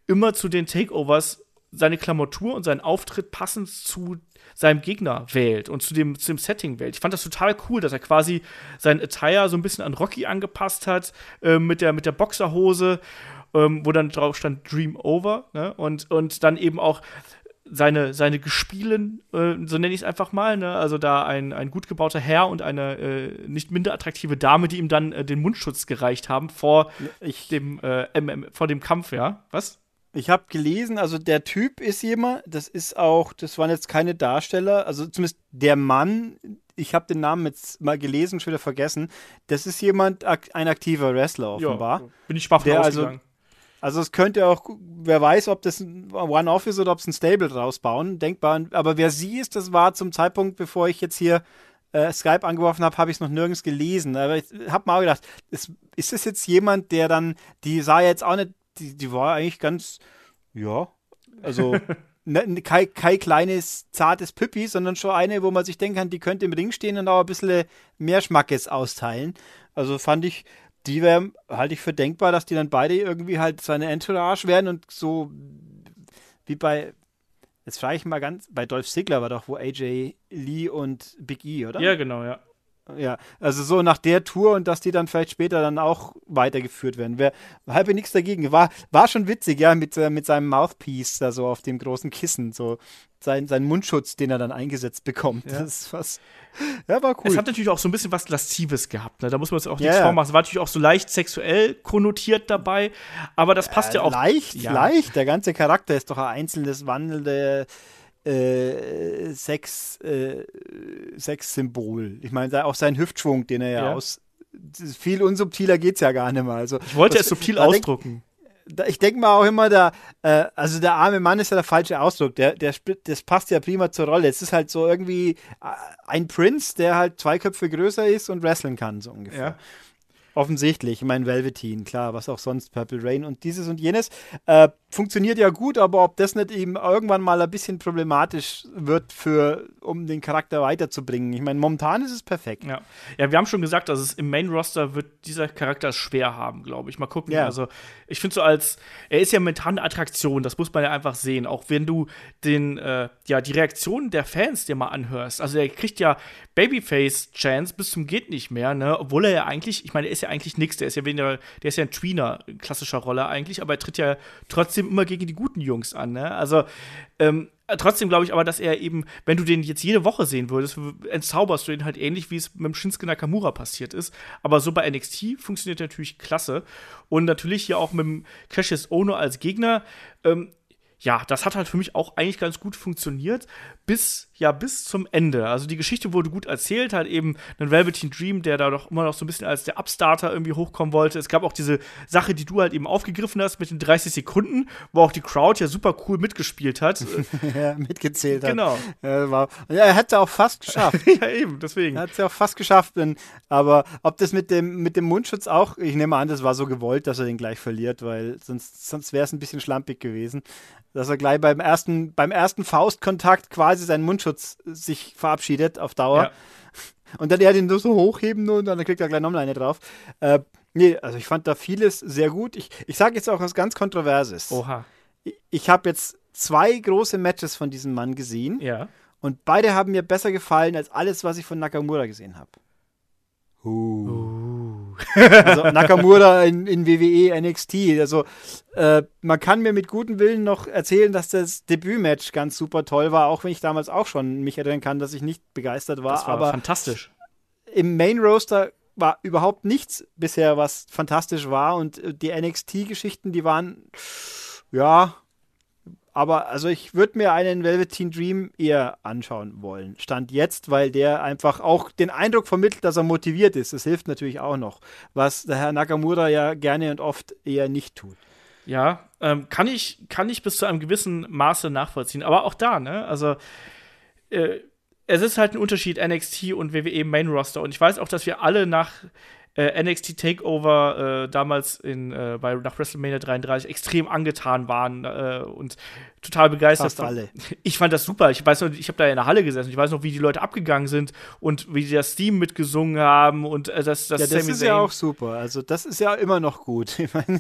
immer zu den Takeovers seine Klamotur und seinen Auftritt passend zu seinem Gegner wählt und zu dem, zu dem Setting wählt. Ich fand das total cool, dass er quasi sein Attire so ein bisschen an Rocky angepasst hat, äh, mit, der, mit der Boxerhose, ähm, wo dann drauf stand Dream Over, ne? Und, und dann eben auch seine, seine Gespielen, äh, so nenne ich es einfach mal, ne? also da ein, ein gut gebauter Herr und eine äh, nicht minder attraktive Dame, die ihm dann äh, den Mundschutz gereicht haben vor, ich, dem, MM, vor dem Kampf, ja? Was? Ich habe gelesen, also der Typ ist jemand, das ist auch, das waren jetzt keine Darsteller, also zumindest der Mann, ich habe den Namen jetzt mal gelesen, schon wieder vergessen, das ist jemand, ein aktiver Wrestler offenbar. Ja, bin ich baff der also also es könnte auch, wer weiß, ob das ein One-Off ist oder ob es ein Stable draus bauen, denkbar. Aber wer sie ist, das war zum Zeitpunkt, bevor ich jetzt hier äh, Skype angeworfen habe, habe ich es noch nirgends gelesen. Aber ich habe mal gedacht, ist, ist das jetzt jemand, der dann, die sah jetzt auch nicht, die, die war eigentlich ganz, ja, also ne, kein, kein kleines, zartes Püppi, sondern schon eine, wo man sich denken kann, die könnte im Ring stehen und auch ein bisschen mehr Schmackes austeilen. Also fand ich, die wäre, halte ich für denkbar, dass die dann beide irgendwie halt seine Entourage werden und so wie bei, jetzt frage ich mal ganz, bei Dolph Ziggler war doch, wo AJ Lee und Big E, oder? Ja, genau, ja. Ja, also so nach der Tour und dass die dann vielleicht später dann auch weitergeführt werden. Wäre halbe nichts dagegen. War, war schon witzig, ja, mit, äh, mit seinem Mouthpiece da so auf dem großen Kissen, so sein, sein Mundschutz, den er dann eingesetzt bekommt. Ja. Das ist was. Ja, war cool. Es hat natürlich auch so ein bisschen was Laszives gehabt, ne? Da muss man es auch nichts ja, vormachen. Es war natürlich auch so leicht sexuell konnotiert dabei, aber das passt äh, ja auch. Leicht, leicht. Der ganze Charakter ist doch ein einzelnes wandelnde äh, Sex, äh, Sexsymbol. Ich meine, auch sein Hüftschwung, den er ja, ja. aus. Viel unsubtiler geht es ja gar nicht mal. Also, ich wollte es subtil ausdrucken. Denk, ich denke mal auch immer, da, äh, also der arme Mann ist ja der falsche Ausdruck. Der, der, das passt ja prima zur Rolle. Es ist halt so irgendwie äh, ein Prinz, der halt zwei Köpfe größer ist und wresteln kann, so ungefähr. Ja. Offensichtlich, ich meine Velveteen, klar, was auch sonst, Purple Rain und dieses und jenes. Äh, funktioniert ja gut, aber ob das nicht eben irgendwann mal ein bisschen problematisch wird, für, um den Charakter weiterzubringen. Ich meine, momentan ist es perfekt. Ja. ja, wir haben schon gesagt, dass es im Main-Roster wird dieser Charakter schwer haben, glaube ich. Mal gucken. Ja. Also, ich finde so als, er ist ja momentan eine Attraktion, das muss man ja einfach sehen. Auch wenn du den, äh, ja, die Reaktionen der Fans dir mal anhörst. Also, er kriegt ja Babyface-Chance bis zum geht nicht mehr, ne? Obwohl er ja eigentlich, ich meine, er ist ja eigentlich nichts, der ist ja weniger, der ist ja ein Tweener klassischer Rolle eigentlich, aber er tritt ja trotzdem immer gegen die guten Jungs an, ne? Also, ähm, trotzdem glaube ich aber, dass er eben, wenn du den jetzt jede Woche sehen würdest, entzauberst du ihn halt ähnlich, wie es mit Shinsuke Nakamura passiert ist. Aber so bei NXT funktioniert er natürlich klasse. Und natürlich hier auch mit dem Cassius Ono als Gegner. Ähm, ja, das hat halt für mich auch eigentlich ganz gut funktioniert, bis, ja, bis zum Ende. Also die Geschichte wurde gut erzählt, halt eben ein Velveteen Dream, der da doch immer noch so ein bisschen als der Upstarter irgendwie hochkommen wollte. Es gab auch diese Sache, die du halt eben aufgegriffen hast mit den 30 Sekunden, wo auch die Crowd ja super cool mitgespielt hat. ja, mitgezählt hat. Genau. Ja, er hat es ja auch fast geschafft. ja, eben, deswegen. Er hat es ja auch fast geschafft. Denn, aber ob das mit dem, mit dem Mundschutz auch, ich nehme an, das war so gewollt, dass er den gleich verliert, weil sonst, sonst wäre es ein bisschen schlampig gewesen dass er gleich beim ersten, beim ersten Faustkontakt quasi seinen Mundschutz sich verabschiedet auf Dauer. Ja. Und dann er den nur so hochheben und dann kriegt er gleich nochmal eine drauf. Äh, nee, also ich fand da vieles sehr gut. Ich, ich sage jetzt auch was ganz Kontroverses. Oha. Ich, ich habe jetzt zwei große Matches von diesem Mann gesehen. Ja. Und beide haben mir besser gefallen als alles, was ich von Nakamura gesehen habe. Uh. Also Nakamura in, in, WWE, NXT. Also äh, man kann mir mit gutem Willen noch erzählen, dass das Debütmatch ganz super toll war, auch wenn ich damals auch schon mich erinnern kann, dass ich nicht begeistert war. Das war aber fantastisch. Im Main Roaster war überhaupt nichts bisher, was fantastisch war. Und äh, die NXT-Geschichten, die waren ja aber also ich würde mir einen Velveteen Dream eher anschauen wollen. Stand jetzt, weil der einfach auch den Eindruck vermittelt, dass er motiviert ist. Das hilft natürlich auch noch, was der Herr Nakamura ja gerne und oft eher nicht tut. Ja, ähm, kann, ich, kann ich bis zu einem gewissen Maße nachvollziehen. Aber auch da, ne? Also, äh, es ist halt ein Unterschied NXT und WWE Main Roster. Und ich weiß auch, dass wir alle nach äh, NXT Takeover äh, damals in, äh, bei, nach WrestleMania 33 extrem angetan waren äh, und total begeistert Fast alle. Ich fand das super. Ich weiß noch, ich habe da in der Halle gesessen. Ich weiß noch, wie die Leute abgegangen sind und wie die das Theme mitgesungen haben und äh, das, das, ja, das ist ja auch super. Also das ist ja immer noch gut. Ich meine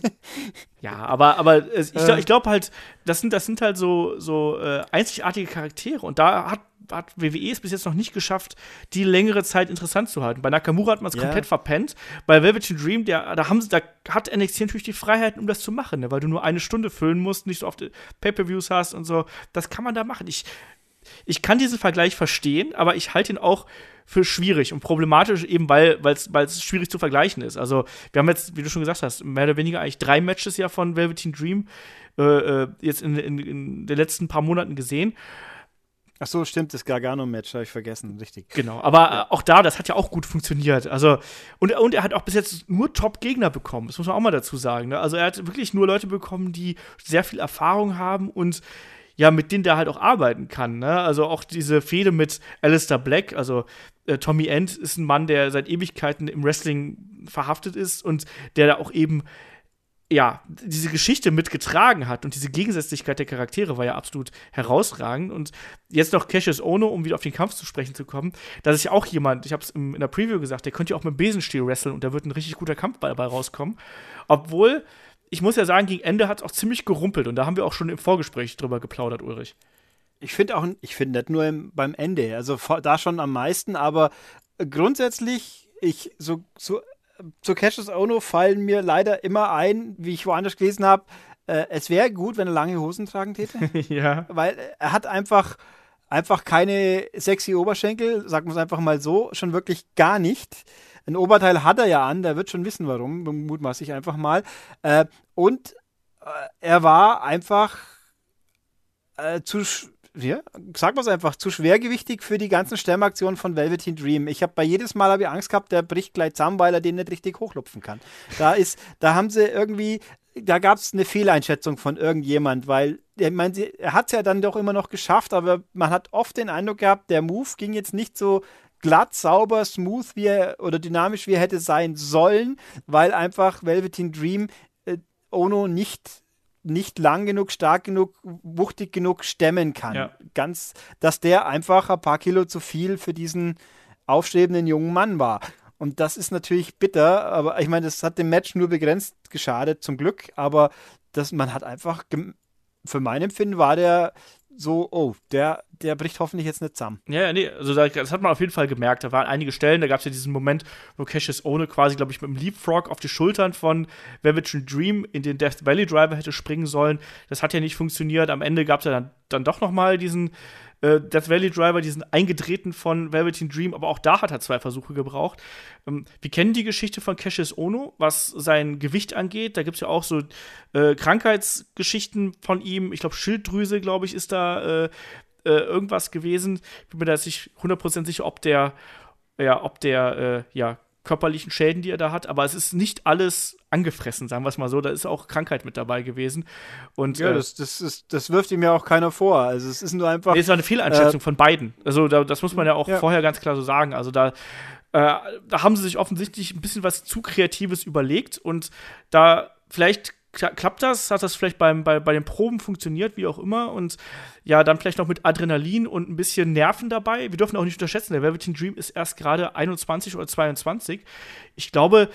ja, aber, aber ich, ich glaube halt, das sind, das sind halt so, so äh, einzigartige Charaktere und da hat hat WWE es bis jetzt noch nicht geschafft, die längere Zeit interessant zu halten. Bei Nakamura hat man es yeah. komplett verpennt. Bei Velvet Dream, der, da, haben sie, da hat NXT natürlich die Freiheit, um das zu machen, ne? weil du nur eine Stunde füllen musst, nicht so oft Pay-Per-Views hast und so. Das kann man da machen. Ich, ich kann diesen Vergleich verstehen, aber ich halte ihn auch für schwierig und problematisch, eben weil es schwierig zu vergleichen ist. Also, wir haben jetzt, wie du schon gesagt hast, mehr oder weniger eigentlich drei Matches ja von Velveteen Dream äh, äh jetzt in, in, in den letzten paar Monaten gesehen. Ach so, stimmt, das Gargano-Match habe ich vergessen, richtig. Genau, aber ja. Äh, auch da, das hat ja auch gut funktioniert. Also, und, und er hat auch bis jetzt nur Top-Gegner bekommen, das muss man auch mal dazu sagen. Ne? Also, er hat wirklich nur Leute bekommen, die sehr viel Erfahrung haben und ja, mit denen der halt auch arbeiten kann. Ne? Also, auch diese Fehde mit Alistair Black, also äh, Tommy End ist ein Mann, der seit Ewigkeiten im Wrestling verhaftet ist und der da auch eben ja, diese Geschichte mitgetragen hat und diese Gegensätzlichkeit der Charaktere war ja absolut herausragend. Und jetzt noch Cassius Ono, um wieder auf den Kampf zu sprechen zu kommen, das ist ja auch jemand, ich habe es in der Preview gesagt, der könnte ja auch mit Besenstiel wresteln und da wird ein richtig guter Kampf dabei rauskommen. Obwohl, ich muss ja sagen, gegen Ende hat es auch ziemlich gerumpelt und da haben wir auch schon im Vorgespräch drüber geplaudert, Ulrich. Ich finde auch, ich finde nicht nur im, beim Ende, also da schon am meisten, aber grundsätzlich, ich so, so zu Cassius Ono fallen mir leider immer ein, wie ich woanders gelesen habe, äh, es wäre gut, wenn er lange Hosen tragen täte. ja. Weil er hat einfach, einfach keine sexy Oberschenkel, sagen wir es einfach mal so, schon wirklich gar nicht. Ein Oberteil hat er ja an, der wird schon wissen, warum, mutmaße ich einfach mal. Äh, und äh, er war einfach äh, zu, ja, sag mal einfach, zu schwergewichtig für die ganzen Stemmaktionen von Velveteen Dream. Ich habe bei jedes Mal ich Angst gehabt, der bricht gleich zusammen, weil er den nicht richtig hochlupfen kann. Da ist, da haben sie irgendwie, da gab es eine Fehleinschätzung von irgendjemand, weil ich meine, er hat es ja dann doch immer noch geschafft, aber man hat oft den Eindruck gehabt, der Move ging jetzt nicht so glatt, sauber, smooth wie er oder dynamisch wie er hätte sein sollen, weil einfach Velveteen Dream äh, Ono nicht nicht lang genug, stark genug, wuchtig genug stemmen kann. Ja. Ganz, dass der einfach ein paar Kilo zu viel für diesen aufstrebenden jungen Mann war. Und das ist natürlich bitter, aber ich meine, das hat dem Match nur begrenzt geschadet, zum Glück. Aber das, man hat einfach, für mein Empfinden war der so, oh, der, der bricht hoffentlich jetzt nicht zusammen. Ja, ja, nee, also das hat man auf jeden Fall gemerkt. Da waren einige Stellen, da gab es ja diesen Moment, wo Cassius Ohne quasi, glaube ich, mit dem Leapfrog auf die Schultern von Velvet Dream in den Death Valley Driver hätte springen sollen. Das hat ja nicht funktioniert. Am Ende gab es ja dann, dann doch noch mal diesen äh, Death Valley Driver, diesen eingetreten von Velveteen Dream, aber auch da hat er zwei Versuche gebraucht. Ähm, wir kennen die Geschichte von Cassius Ono, was sein Gewicht angeht. Da gibt es ja auch so äh, Krankheitsgeschichten von ihm. Ich glaube, Schilddrüse, glaube ich, ist da äh, äh, irgendwas gewesen. Ich bin mir da nicht 100% sicher, ob der, ja, ob der, äh, ja, körperlichen Schäden, die er da hat, aber es ist nicht alles angefressen, sagen wir es mal so. Da ist auch Krankheit mit dabei gewesen. Und, ja, äh, das, das, ist, das wirft ihm ja auch keiner vor. Also es ist nur einfach. Nee, es war eine Fehleinschätzung äh, von beiden. Also da, das muss man ja auch ja. vorher ganz klar so sagen. Also da, äh, da haben sie sich offensichtlich ein bisschen was zu Kreatives überlegt und da vielleicht klappt das, hat das vielleicht beim, bei, bei den Proben funktioniert, wie auch immer. Und ja, dann vielleicht noch mit Adrenalin und ein bisschen Nerven dabei. Wir dürfen auch nicht unterschätzen, der Velveteen Dream ist erst gerade 21 oder 22. Ich glaube,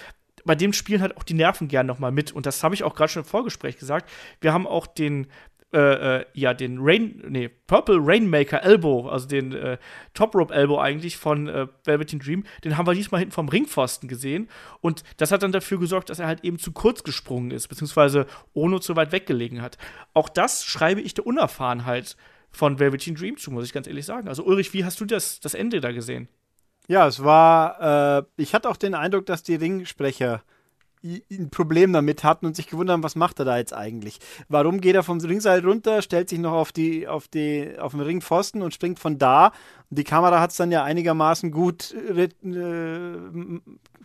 bei dem spielen halt auch die Nerven gern noch mal mit. Und das habe ich auch gerade schon im Vorgespräch gesagt. Wir haben auch den äh, äh, ja den Rain, nee, Purple Rainmaker Elbow, also den äh, Top Rope Elbow eigentlich von äh, Velveteen Dream, den haben wir diesmal hinten vom Ringpfosten gesehen. Und das hat dann dafür gesorgt, dass er halt eben zu kurz gesprungen ist, beziehungsweise Ono zu weit weggelegen hat. Auch das schreibe ich der Unerfahrenheit von Velveteen Dream zu, muss ich ganz ehrlich sagen. Also Ulrich, wie hast du das, das Ende da gesehen? Ja, es war, äh, ich hatte auch den Eindruck, dass die Ringsprecher ein Problem damit hatten und sich gewundert haben, was macht er da jetzt eigentlich? Warum geht er vom Ringseil runter, stellt sich noch auf die, auf die, auf den Ringpfosten und springt von da? die Kamera hat es dann ja einigermaßen gut äh,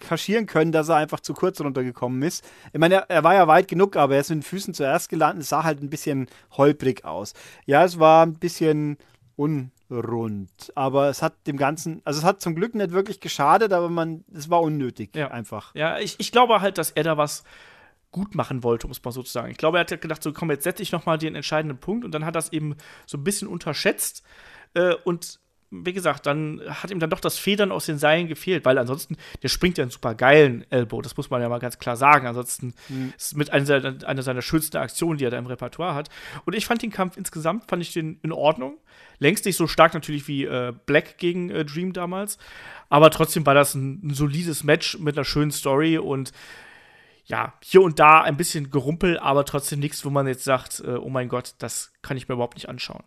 kaschieren können, dass er einfach zu kurz runtergekommen ist. Ich meine, er, er, war ja weit genug, aber er ist mit den Füßen zuerst gelandet. Es sah halt ein bisschen holprig aus. Ja, es war ein bisschen un rund. Aber es hat dem Ganzen, also es hat zum Glück nicht wirklich geschadet, aber man, es war unnötig ja. einfach. Ja, ich, ich glaube halt, dass er da was gut machen wollte, muss man sozusagen. Ich glaube, er hat gedacht, so komm, jetzt setze ich noch mal den entscheidenden Punkt und dann hat er es eben so ein bisschen unterschätzt äh, und wie gesagt, dann hat ihm dann doch das Federn aus den Seilen gefehlt, weil ansonsten, der springt ja einen super geilen Elbow, das muss man ja mal ganz klar sagen. Ansonsten mhm. ist es mit einer seiner, einer seiner schönsten Aktionen, die er da im Repertoire hat. Und ich fand den Kampf insgesamt, fand ich den in Ordnung. Längst nicht so stark natürlich wie äh, Black gegen äh, Dream damals, aber trotzdem war das ein, ein solides Match mit einer schönen Story und ja, hier und da ein bisschen Gerumpel, aber trotzdem nichts, wo man jetzt sagt, äh, oh mein Gott, das kann ich mir überhaupt nicht anschauen.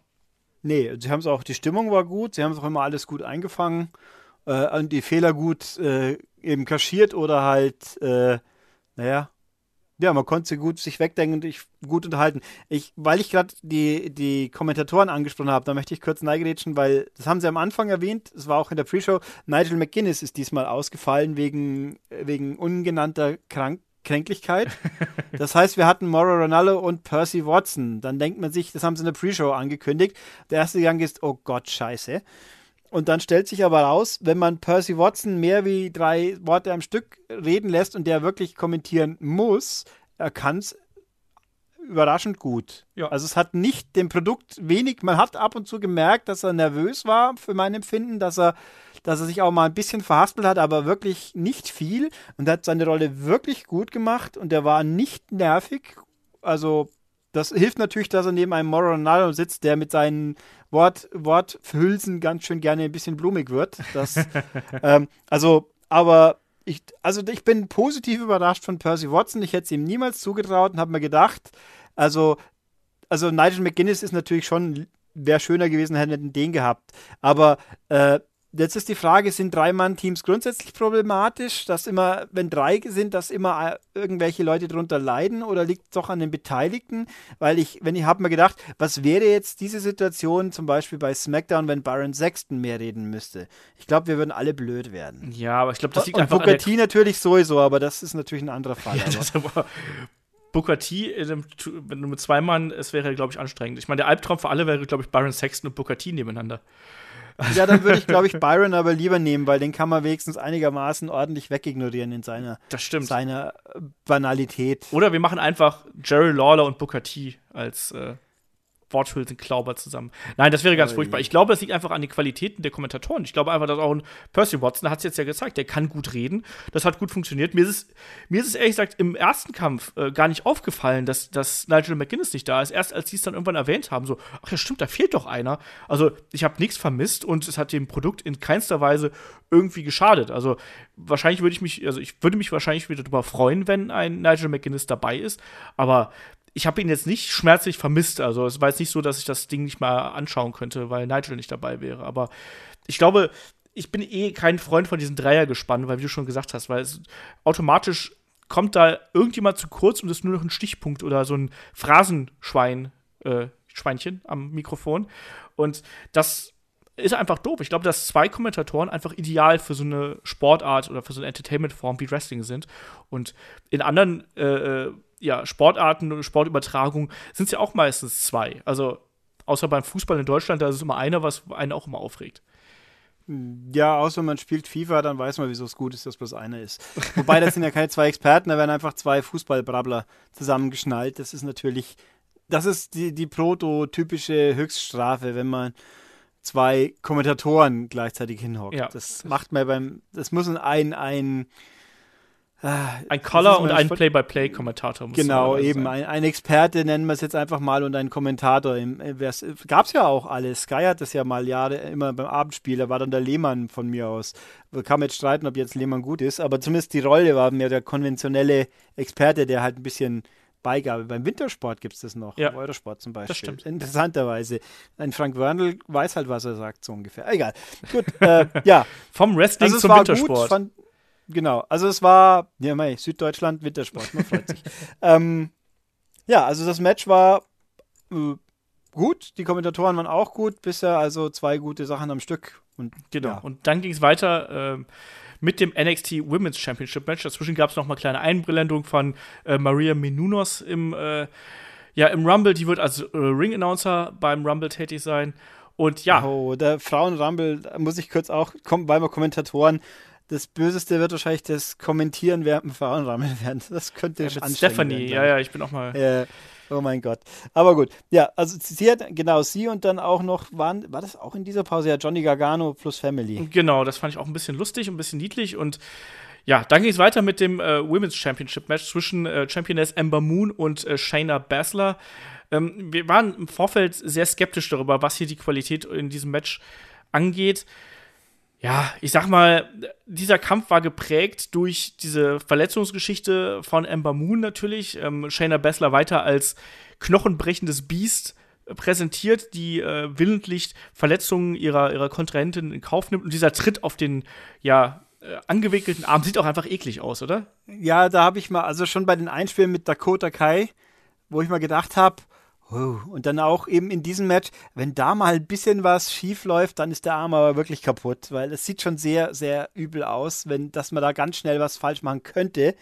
Nee, sie haben es auch, die Stimmung war gut, sie haben es auch immer alles gut eingefangen. Äh, und die Fehler gut äh, eben kaschiert oder halt, äh, naja, ja, man konnte sie gut sich wegdenken und ich gut unterhalten. Ich, weil ich gerade die, die Kommentatoren angesprochen habe, da möchte ich kurz neigerätschen, weil das haben sie am Anfang erwähnt, es war auch in der Pre-Show, Nigel McGuinness ist diesmal ausgefallen wegen, wegen ungenannter Krank Kränklichkeit. Das heißt, wir hatten Mauro Ronaldo und Percy Watson. Dann denkt man sich, das haben sie in der Pre-Show angekündigt. Der erste Gang ist, oh Gott, scheiße. Und dann stellt sich aber raus, wenn man Percy Watson mehr wie drei Worte am Stück reden lässt und der wirklich kommentieren muss, er kann es überraschend gut. Ja. Also es hat nicht dem Produkt wenig, man hat ab und zu gemerkt, dass er nervös war für mein Empfinden, dass er, dass er sich auch mal ein bisschen verhaspelt hat, aber wirklich nicht viel und er hat seine Rolle wirklich gut gemacht und er war nicht nervig. Also das hilft natürlich, dass er neben einem Moro Ronaldo sitzt, der mit seinen Wort, Worthülsen ganz schön gerne ein bisschen blumig wird. Das, ähm, also, aber ich, also ich bin positiv überrascht von Percy Watson. Ich hätte es ihm niemals zugetraut und habe mir gedacht, also, also Nigel McGuinness ist natürlich schon, wäre schöner gewesen, hätten den gehabt. Aber äh, Jetzt ist die Frage, sind Drei-Mann-Teams grundsätzlich problematisch, dass immer, wenn drei sind, dass immer äh, irgendwelche Leute darunter leiden oder liegt es doch an den Beteiligten? Weil ich, wenn ich habe mir gedacht, was wäre jetzt diese Situation zum Beispiel bei SmackDown, wenn Byron Sexton mehr reden müsste? Ich glaube, wir würden alle blöd werden. Ja, aber ich glaube, das liegt Und einfach Booker T natürlich sowieso, aber das ist natürlich ein anderer Fall. Ja, Booker T, wenn du mit zwei Mann, es wäre, glaube ich, anstrengend. Ich meine, der Albtraum für alle wäre, glaube ich, Byron Sexton und Booker T nebeneinander. Ja, dann würde ich, glaube ich, Byron aber lieber nehmen, weil den kann man wenigstens einigermaßen ordentlich wegignorieren in seiner, das stimmt. seiner Banalität. Oder wir machen einfach Jerry Lawler und Booker T als äh, Worthülsenklauber zusammen. Nein, das wäre ganz oh, furchtbar. Ich glaube, es liegt einfach an den Qualitäten der Kommentatoren. Ich glaube einfach, dass auch ein Percy Watson hat es jetzt ja gezeigt, der kann gut reden. Das hat gut funktioniert. Mir ist es, mir ist es ehrlich gesagt im ersten Kampf äh, gar nicht aufgefallen, dass, dass Nigel McGuinness nicht da ist. Erst als sie es dann irgendwann erwähnt haben, so, ach ja, stimmt, da fehlt doch einer. Also, ich habe nichts vermisst und es hat dem Produkt in keinster Weise irgendwie geschadet. Also, wahrscheinlich würde ich mich, also ich würde mich wahrscheinlich wieder darüber freuen, wenn ein Nigel McGuinness dabei ist. Aber ich habe ihn jetzt nicht schmerzlich vermisst. Also es war jetzt nicht so, dass ich das Ding nicht mal anschauen könnte, weil Nigel nicht dabei wäre. Aber ich glaube, ich bin eh kein Freund von diesen Dreiergespannen, weil wie du schon gesagt hast, weil es automatisch kommt da irgendjemand zu kurz und ist nur noch ein Stichpunkt oder so ein Phrasenschwein, äh, Schweinchen am Mikrofon. Und das ist einfach doof. Ich glaube, dass zwei Kommentatoren einfach ideal für so eine Sportart oder für so eine Entertainment-Form wie Wrestling sind. Und in anderen äh, äh ja, Sportarten und Sportübertragung sind es ja auch meistens zwei. Also außer beim Fußball in Deutschland, da ist es immer einer, was einen auch immer aufregt. Ja, außer man spielt FIFA, dann weiß man, wieso es gut ist, dass bloß einer ist. Wobei, das sind ja keine zwei Experten, da werden einfach zwei Fußballbrabbler zusammengeschnallt. Das ist natürlich, das ist die, die prototypische Höchststrafe, wenn man zwei Kommentatoren gleichzeitig hinhockt. Ja. Das macht man beim, das muss ein, ein ein Caller und ein Play-by-Play-Kommentator. Genau, eben. Ein, ein, Experte nennen wir es jetzt einfach mal und ein Kommentator. Äh, Gab es ja auch alles. Sky hat das ja mal Jahre immer beim Abendspiel. Da war dann der Lehmann von mir aus. Wir kann jetzt streiten, ob jetzt Lehmann gut ist, aber zumindest die Rolle war mehr der konventionelle Experte, der halt ein bisschen Beigabe. Beim Wintersport gibt es das noch, ja. Eurosport zum Beispiel. Das stimmt. Interessanterweise. Ein Frank Wörnl weiß halt, was er sagt, so ungefähr. Egal. Gut, äh, ja. Vom Wrestling also zum Wintersport. Gut, fand, Genau, also es war, ja, mei, Süddeutschland, Wintersport, man freut sich. ähm, ja, also das Match war äh, gut, die Kommentatoren waren auch gut, bisher also zwei gute Sachen am Stück. Und, genau, ja. und dann ging es weiter äh, mit dem NXT Women's Championship Match. Dazwischen gab es noch mal kleine Einblendung von äh, Maria Menunos im, äh, ja, im Rumble. Die wird als äh, Ring-Announcer beim Rumble tätig sein. Und ja. Oh, der Frauen-Rumble, muss ich kurz auch, weil wir Kommentatoren das Böseste wird wahrscheinlich das Kommentieren während dem Frauenrahmen werden. Das könnte ja, anstrengend Stephanie, werden, ja, ja, ich bin auch mal. Äh, oh mein Gott. Aber gut. Ja, also sie hat, genau, sie und dann auch noch, waren, war das auch in dieser Pause? Ja, Johnny Gargano plus Family. Genau, das fand ich auch ein bisschen lustig, ein bisschen niedlich und ja, dann ging es weiter mit dem äh, Women's Championship Match zwischen äh, Championess Ember Moon und äh, Shayna Baszler. Ähm, wir waren im Vorfeld sehr skeptisch darüber, was hier die Qualität in diesem Match angeht ja, ich sag mal, dieser Kampf war geprägt durch diese Verletzungsgeschichte von Ember Moon natürlich. Ähm, Shayna Baszler weiter als knochenbrechendes Biest präsentiert, die äh, willentlich Verletzungen ihrer, ihrer Kontrahentin in Kauf nimmt. Und dieser Tritt auf den, ja, äh, angewickelten Arm sieht auch einfach eklig aus, oder? Ja, da habe ich mal, also schon bei den Einspielen mit Dakota Kai, wo ich mal gedacht habe, und dann auch eben in diesem Match, wenn da mal ein bisschen was schief läuft, dann ist der Arm aber wirklich kaputt, weil es sieht schon sehr, sehr übel aus, wenn, dass man da ganz schnell was falsch machen könnte.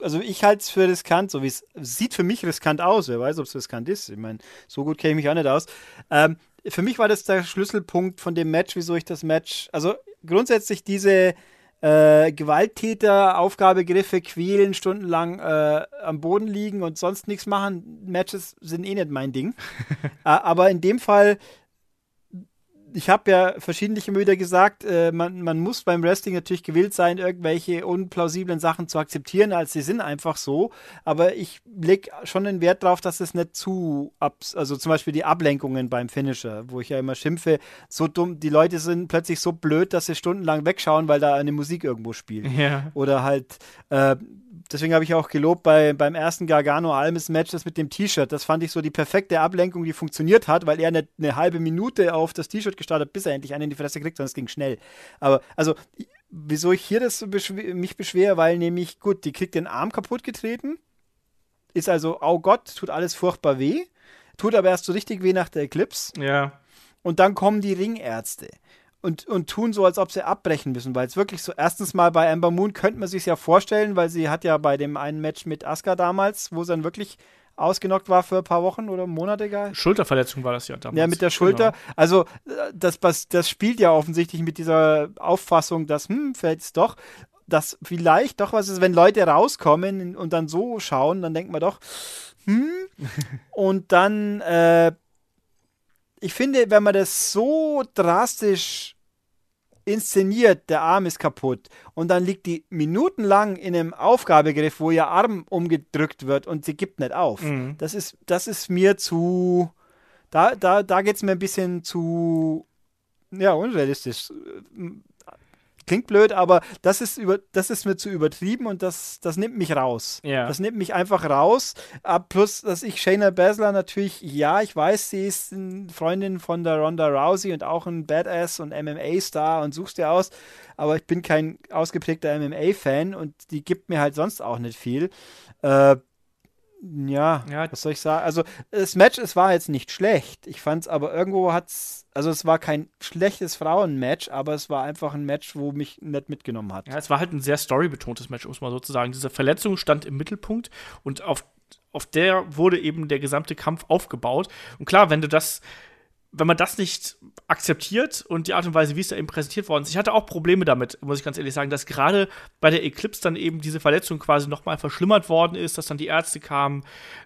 Also ich halte es für riskant, so wie es sieht für mich riskant aus. Wer weiß, ob es riskant ist. Ich meine, so gut kenne ich mich auch nicht aus. Ähm, für mich war das der Schlüsselpunkt von dem Match, wieso ich das Match, also grundsätzlich diese äh, Gewalttäter, Aufgabegriffe, quälen, stundenlang äh, am Boden liegen und sonst nichts machen. Matches sind eh nicht mein Ding. äh, aber in dem Fall ich habe ja verschiedentlich immer wieder gesagt, äh, man, man muss beim Wrestling natürlich gewillt sein, irgendwelche unplausiblen Sachen zu akzeptieren, als sie sind einfach so. Aber ich lege schon den Wert darauf, dass es nicht zu, abs also zum Beispiel die Ablenkungen beim Finisher, wo ich ja immer schimpfe, so dumm, die Leute sind plötzlich so blöd, dass sie stundenlang wegschauen, weil da eine Musik irgendwo spielt. Ja. Oder halt äh, deswegen habe ich auch gelobt bei, beim ersten Gargano-Almes-Match das mit dem T-Shirt. Das fand ich so die perfekte Ablenkung, die funktioniert hat, weil er eine, eine halbe Minute auf das T-Shirt gestartet hat, bis er endlich einen in die Fresse kriegt, sondern es ging schnell. Aber, also, wieso ich hier das beschw mich beschwere, weil nämlich, gut, die kriegt den Arm kaputt getreten, ist also, oh Gott, tut alles furchtbar weh, tut aber erst so richtig weh nach der Eclipse. Ja. Und dann kommen die Ringärzte und, und tun so, als ob sie abbrechen müssen, weil es wirklich so, erstens mal bei Amber Moon könnte man sich ja vorstellen, weil sie hat ja bei dem einen Match mit Asuka damals, wo sie dann wirklich ausgenockt war für ein paar Wochen oder Monate gar. Schulterverletzung war das ja damals. Ja, mit der Schulter. Genau. Also das, das spielt ja offensichtlich mit dieser Auffassung, dass, hm, vielleicht ist doch, dass vielleicht doch was ist, wenn Leute rauskommen und dann so schauen, dann denkt man doch, hm, und dann äh, ich finde, wenn man das so drastisch inszeniert, der Arm ist kaputt und dann liegt die minutenlang in einem Aufgabegriff, wo ihr Arm umgedrückt wird und sie gibt nicht auf. Mhm. Das, ist, das ist mir zu. Da, da, da geht es mir ein bisschen zu. Ja, unrealistisch klingt blöd, aber das ist, über, das ist mir zu übertrieben und das, das nimmt mich raus. Ja. Das nimmt mich einfach raus. Uh, plus, dass ich Shayna Baszler natürlich, ja, ich weiß, sie ist eine Freundin von der Ronda Rousey und auch ein Badass und MMA-Star und suchst dir aus, aber ich bin kein ausgeprägter MMA-Fan und die gibt mir halt sonst auch nicht viel. Uh, ja, ja, was soll ich sagen? Also, das Match, es war jetzt nicht schlecht. Ich fand es aber irgendwo hat es, also es war kein schlechtes Frauenmatch, aber es war einfach ein Match, wo mich nicht mitgenommen hat. Ja, es war halt ein sehr storybetontes Match, muss man sozusagen. Diese Verletzung stand im Mittelpunkt und auf, auf der wurde eben der gesamte Kampf aufgebaut. Und klar, wenn du das wenn man das nicht akzeptiert und die Art und Weise, wie es da eben präsentiert worden ist, ich hatte auch Probleme damit, muss ich ganz ehrlich sagen, dass gerade bei der Eclipse dann eben diese Verletzung quasi nochmal verschlimmert worden ist, dass dann die Ärzte kamen.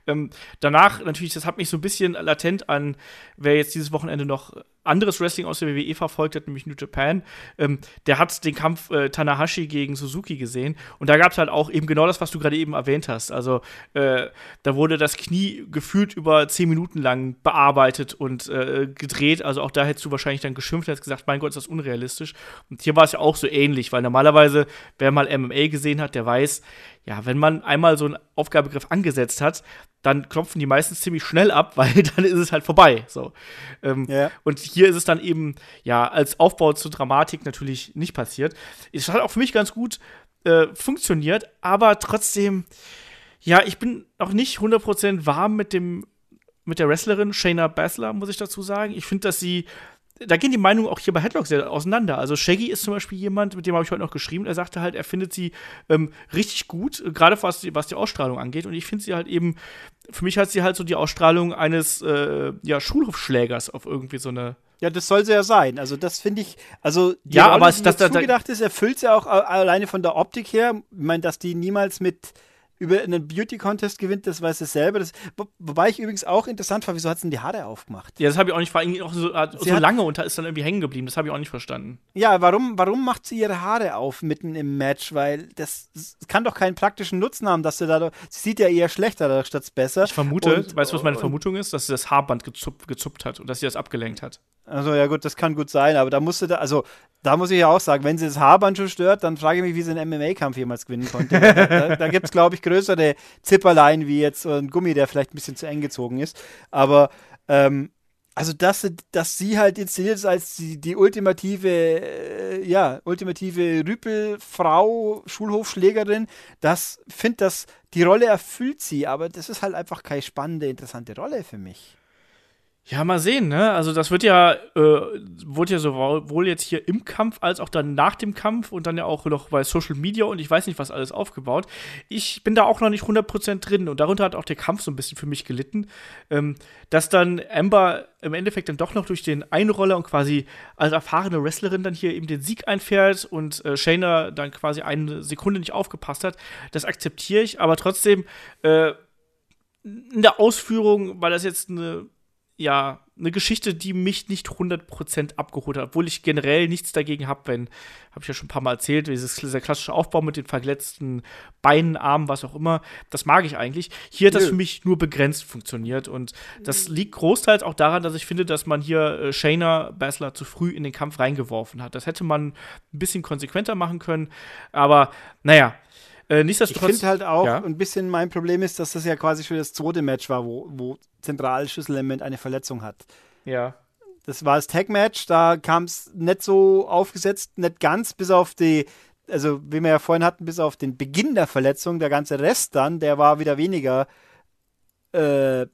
Ähm, danach natürlich, das hat mich so ein bisschen latent an, wer jetzt dieses Wochenende noch anderes Wrestling aus der WWE verfolgt hat, nämlich New Japan, ähm, der hat den Kampf äh, Tanahashi gegen Suzuki gesehen und da gab es halt auch eben genau das, was du gerade eben erwähnt hast. Also äh, da wurde das Knie gefühlt über zehn Minuten lang bearbeitet und äh, gedreht. Also auch da hättest du wahrscheinlich dann geschimpft und hättest gesagt, mein Gott, ist das unrealistisch. Und hier war es ja auch so ähnlich, weil normalerweise, wer mal MMA gesehen hat, der weiß, ja, wenn man einmal so einen Aufgabegriff angesetzt hat, dann klopfen die meistens ziemlich schnell ab, weil dann ist es halt vorbei. So. Ähm, ja. Und hier ist es dann eben, ja, als Aufbau zur Dramatik natürlich nicht passiert. Es hat auch für mich ganz gut äh, funktioniert, aber trotzdem, ja, ich bin noch nicht 100% warm mit dem mit der Wrestlerin Shayna Baszler, muss ich dazu sagen. Ich finde, dass sie da gehen die Meinungen auch hier bei Headlock sehr auseinander. Also Shaggy ist zum Beispiel jemand, mit dem habe ich heute noch geschrieben. Er sagte halt, er findet sie ähm, richtig gut, gerade was die, was die Ausstrahlung angeht. Und ich finde sie halt eben, für mich hat sie halt so die Ausstrahlung eines äh, ja, Schulhofschlägers auf irgendwie so eine. Ja, das soll sie ja sein. Also das finde ich, also die ja, Rolle, aber die das, das, zugedacht ist, erfüllt sie auch alleine von der Optik her. Ich meine, dass die niemals mit über einen Beauty-Contest gewinnt, das weiß es selber. Das, wo, wobei ich übrigens auch interessant fand, wieso hat sie denn die Haare aufgemacht? Ja, das habe ich auch nicht, vor allem auch so, so lange und ist dann irgendwie hängen geblieben. Das habe ich auch nicht verstanden. Ja, warum, warum macht sie ihre Haare auf mitten im Match? Weil das, das kann doch keinen praktischen Nutzen haben, dass sie da, sie sieht ja eher schlechter statt besser. Ich vermute, und, weißt du, was meine Vermutung ist? Dass sie das Haarband gezuppt, gezuppt hat und dass sie das abgelenkt hat. Also ja gut, das kann gut sein, aber da musste da, also da muss ich ja auch sagen, wenn sie das Haarband schon stört, dann frage ich mich, wie sie einen MMA-Kampf jemals gewinnen konnte. da, da, da gibt es, glaube ich, größere Zipperlein wie jetzt ein Gummi, der vielleicht ein bisschen zu eng gezogen ist. Aber ähm, also dass, dass sie halt inszeniert ist als die, die ultimative, äh, ja, ultimative Rüpelfrau, Schulhofschlägerin, das finde das, die Rolle erfüllt sie, aber das ist halt einfach keine spannende, interessante Rolle für mich. Ja, mal sehen, ne? Also das wird ja, äh, wurde ja sowohl jetzt hier im Kampf als auch dann nach dem Kampf und dann ja auch noch bei Social Media und ich weiß nicht, was alles aufgebaut. Ich bin da auch noch nicht 100% drin und darunter hat auch der Kampf so ein bisschen für mich gelitten, ähm, dass dann Amber im Endeffekt dann doch noch durch den Einroller und quasi als erfahrene Wrestlerin dann hier eben den Sieg einfährt und äh, Shayna dann quasi eine Sekunde nicht aufgepasst hat. Das akzeptiere ich, aber trotzdem äh, in der Ausführung war das jetzt eine ja, eine Geschichte, die mich nicht 100% abgeholt hat, obwohl ich generell nichts dagegen habe, wenn, habe ich ja schon ein paar Mal erzählt, dieses, dieser klassische Aufbau mit den verletzten Beinen, Armen, was auch immer, das mag ich eigentlich. Hier hat das für mich nur begrenzt funktioniert und das liegt großteils auch daran, dass ich finde, dass man hier äh, Shayna Baszler zu früh in den Kampf reingeworfen hat. Das hätte man ein bisschen konsequenter machen können, aber naja, äh, nichtsdestotrotz. Ich finde halt auch, ja? ein bisschen mein Problem ist, dass das ja quasi schon das zweite Match war, wo, wo zentrales Schlüsselelement eine Verletzung hat. Ja. Das war das Tag-Match, da kam es nicht so aufgesetzt, nicht ganz, bis auf die, also wie wir ja vorhin hatten, bis auf den Beginn der Verletzung, der ganze Rest dann, der war wieder weniger äh,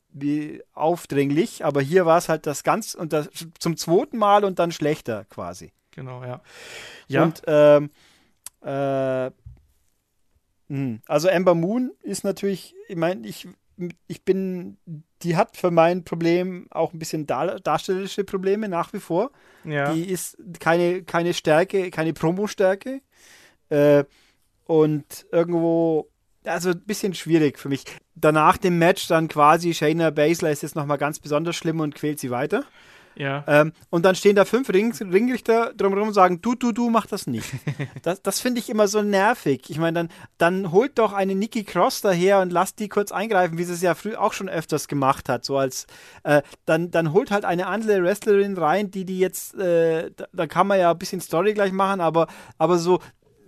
aufdringlich, aber hier war es halt das ganz und das zum zweiten Mal und dann schlechter quasi. Genau, ja. Ja. Und ähm, äh. Also Amber Moon ist natürlich, ich meine, ich, ich bin, die hat für mein Problem auch ein bisschen dar darstellerische Probleme nach wie vor. Ja. Die ist keine, keine Stärke, keine Promo-Stärke. Äh, und irgendwo, also ein bisschen schwierig für mich. Danach dem Match dann quasi Shayna Baszler ist jetzt nochmal ganz besonders schlimm und quält sie weiter. Ja. Ähm, und dann stehen da fünf Ring Ringrichter drumherum und sagen, du, du, du, mach das nicht. das das finde ich immer so nervig. Ich meine, dann, dann holt doch eine Nikki Cross daher und lasst die kurz eingreifen, wie sie es ja früher auch schon öfters gemacht hat. So als, äh, dann, dann holt halt eine andere Wrestlerin rein, die die jetzt, äh, da, da, kann man ja ein bisschen Story gleich machen, aber, aber so,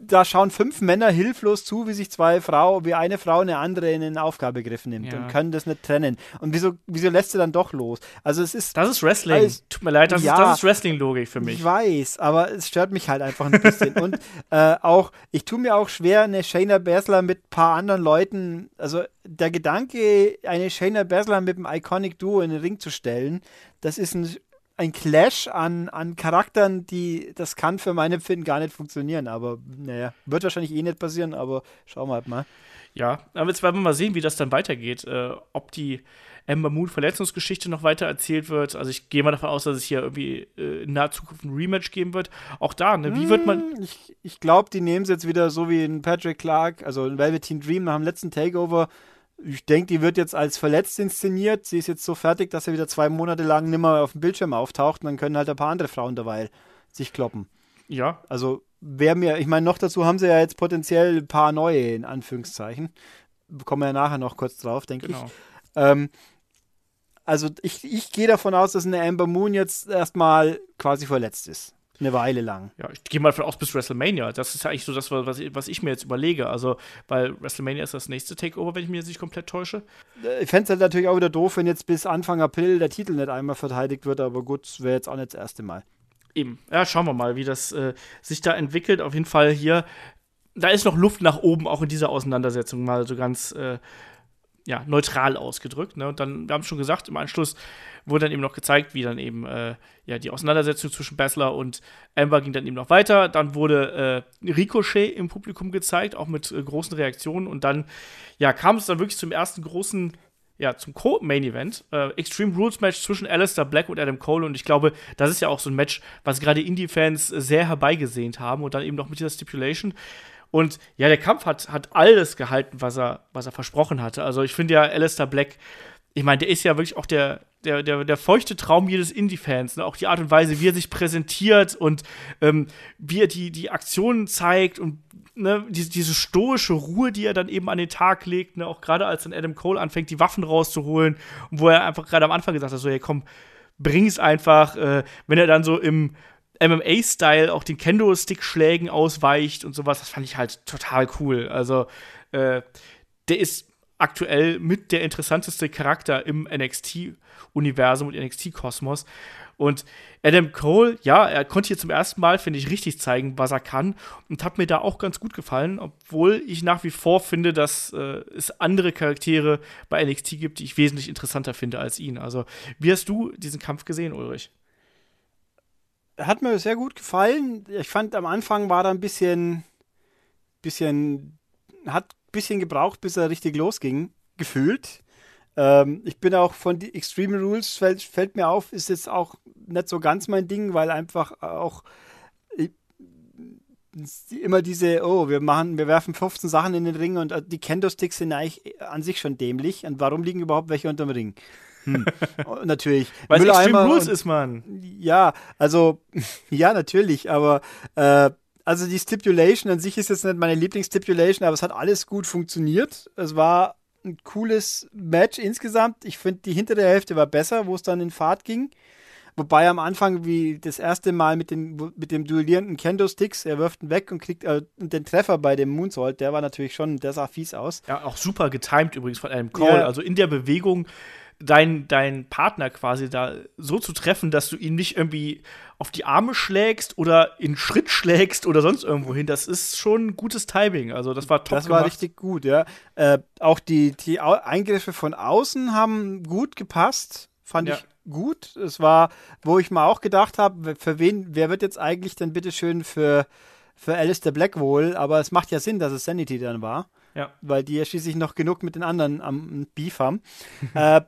da schauen fünf Männer hilflos zu, wie sich zwei Frauen, wie eine Frau eine andere in den Aufgabegriff nimmt ja. und können das nicht trennen. Und wieso, wieso lässt sie dann doch los? Also es ist. Das ist Wrestling. Alles, Tut mir leid, das ja, ist, ist Wrestling-Logik für mich. Ich weiß, aber es stört mich halt einfach ein bisschen. und äh, auch, ich tue mir auch schwer, eine Shayna Baszler mit ein paar anderen Leuten, also der Gedanke, eine Shayna Baszler mit einem Iconic Duo in den Ring zu stellen, das ist ein ein Clash an, an Charakteren, die das kann für meine Empfinden gar nicht funktionieren. Aber naja, wird wahrscheinlich eh nicht passieren, aber schauen wir halt mal. Ja, aber jetzt werden wir mal sehen, wie das dann weitergeht. Äh, ob die Ember Moon Verletzungsgeschichte noch weiter erzählt wird. Also ich gehe mal davon aus, dass es hier irgendwie äh, in naher Zukunft ein Rematch geben wird. Auch da, ne? Wie wird man. Hm, ich, ich glaube, die nehmen es jetzt wieder so wie in Patrick Clark, also in Velveteen Dream nach dem letzten Takeover Ich denke, die wird jetzt als verletzt inszeniert. Sie ist jetzt so fertig, dass sie wieder zwei Monate lang nimmer auf dem Bildschirm auftaucht und dann können halt ein paar andere Frauen dabei sich kloppen. Ja. Also, wer mir, ich meine, noch dazu haben sie ja jetzt potenziell ein paar neue, in Anführungszeichen. Kommen wir ja nachher noch kurz drauf, denke Genau. ich. Ähm, also, ich, ich gehe davon aus, dass eine Amber Moon jetzt erstmal quasi verletzt ist. Eine Weile lang. Ja, ich gehe mal davon aus bis WrestleMania. Das ist ja eigentlich so das, was ich, was ich mir jetzt überlege. Also, weil WrestleMania ist das nächste Takeover, wenn ich mir jetzt nicht komplett täusche. Äh, Ich fände es halt natürlich auch wieder doof, wenn jetzt bis Anfang April der Titel nicht einmal verteidigt wird, aber gut, wäre jetzt auch nicht das erste Mal. Eben. Ja, schauen wir mal, wie das äh, sich da entwickelt. Auf jeden Fall hier, da ist noch Luft nach oben, auch in dieser Auseinandersetzung, mal so ganz äh, ja, neutral ausgedrückt. Ne? Und dann, wir haben es schon gesagt, im Anschluss wurde dann eben noch gezeigt, wie dann eben äh, ja, die Auseinandersetzung zwischen Baszler und Amber ging dann eben noch weiter. Dann wurde äh, Ricochet im Publikum gezeigt, auch mit äh, großen Reaktionen. Und dann ja, kam es dann wirklich zum ersten großen ja, zum Co-Main-Event. Äh, Extreme Rules Match zwischen Alistair Black und Adam Cole. Und ich glaube, das ist ja auch so ein Match, was gerade Indie-Fans sehr herbeigesehnt haben. Und dann eben noch mit dieser Stipulation. Und ja, der Kampf hat, hat alles gehalten, was er, was er versprochen hatte. Also ich finde ja, Alistair Black, ich meine, der ist ja wirklich auch der, der, der, der feuchte Traum jedes Indie-Fans. Ne? Auch die Art und Weise, wie er sich präsentiert und ähm, wie er die, die Aktionen zeigt und ne, diese, diese stoische Ruhe, die er dann eben an den Tag legt, ne? auch gerade als dann Adam Cole anfängt, die Waffen rauszuholen wo er einfach gerade am Anfang gesagt hat, so, hey, komm, bring's einfach, äh, wenn er dann so im MMA-Style auch den Kendo-Stick-Schlägen ausweicht und sowas, das fand ich halt total cool. Also, äh, der ist aktuell mit der interessanteste Charakter im NXT-Universum und NXT-Kosmos. Und Adam Cole, ja, er konnte hier zum ersten Mal, finde ich, richtig zeigen, was er kann und hat mir da auch ganz gut gefallen, obwohl ich nach wie vor finde, dass äh, es andere Charaktere bei NXT gibt, die ich wesentlich interessanter finde als ihn. Also, wie hast du diesen Kampf gesehen, Ulrich? Hat mir sehr gut gefallen. Ich fand am Anfang war da ein bisschen, bisschen, hat ein bisschen gebraucht, bis er richtig losging, gefühlt. Ähm, ich bin auch von die Extreme Rules, fällt, fällt mir auf, ist jetzt auch nicht so ganz mein Ding, weil einfach auch ich, immer diese, oh, wir machen, wir werfen 15 Sachen in den Ring und äh, die Kendo-Sticks sind eigentlich an sich schon dämlich. Und warum liegen überhaupt welche unterm Ring? Hm. natürlich. Weil es Extreme Rules ist, Mann. ja, also, ja, natürlich, aber äh, also die Stipulation an sich ist jetzt nicht meine Lieblingsstipulation, aber es hat alles gut funktioniert. Es war ein cooles Match insgesamt. Ich finde, die hintere Hälfte war besser, wo es dann in Fahrt ging. Wobei am Anfang, wie das erste Mal mit, den, mit dem duellierenden Kendo-Sticks, er wirft ihn weg und kriegt äh, den Treffer bei dem Moonsault, der war natürlich schon, der sah fies aus. Ja, auch super getimed übrigens von Adam Cole. Ja. Also in der Bewegung deinen dein Partner quasi da so zu treffen, dass du ihn nicht irgendwie auf die Arme schlägst oder in Schritt schlägst oder sonst irgendwo hin. Das ist schon gutes Timing. Also das war top Das war gemacht. richtig gut, ja. Äh, auch die, die Eingriffe von außen haben gut gepasst, fand Ja. ich gut. Es war, wo ich mal auch gedacht habe, für wen, wer wird jetzt eigentlich denn bitteschön für, für Alistair Black wohl? Aber es macht ja Sinn, dass es Sanity dann war. Ja. Weil die ja schließlich noch genug mit den anderen am Beef haben. äh,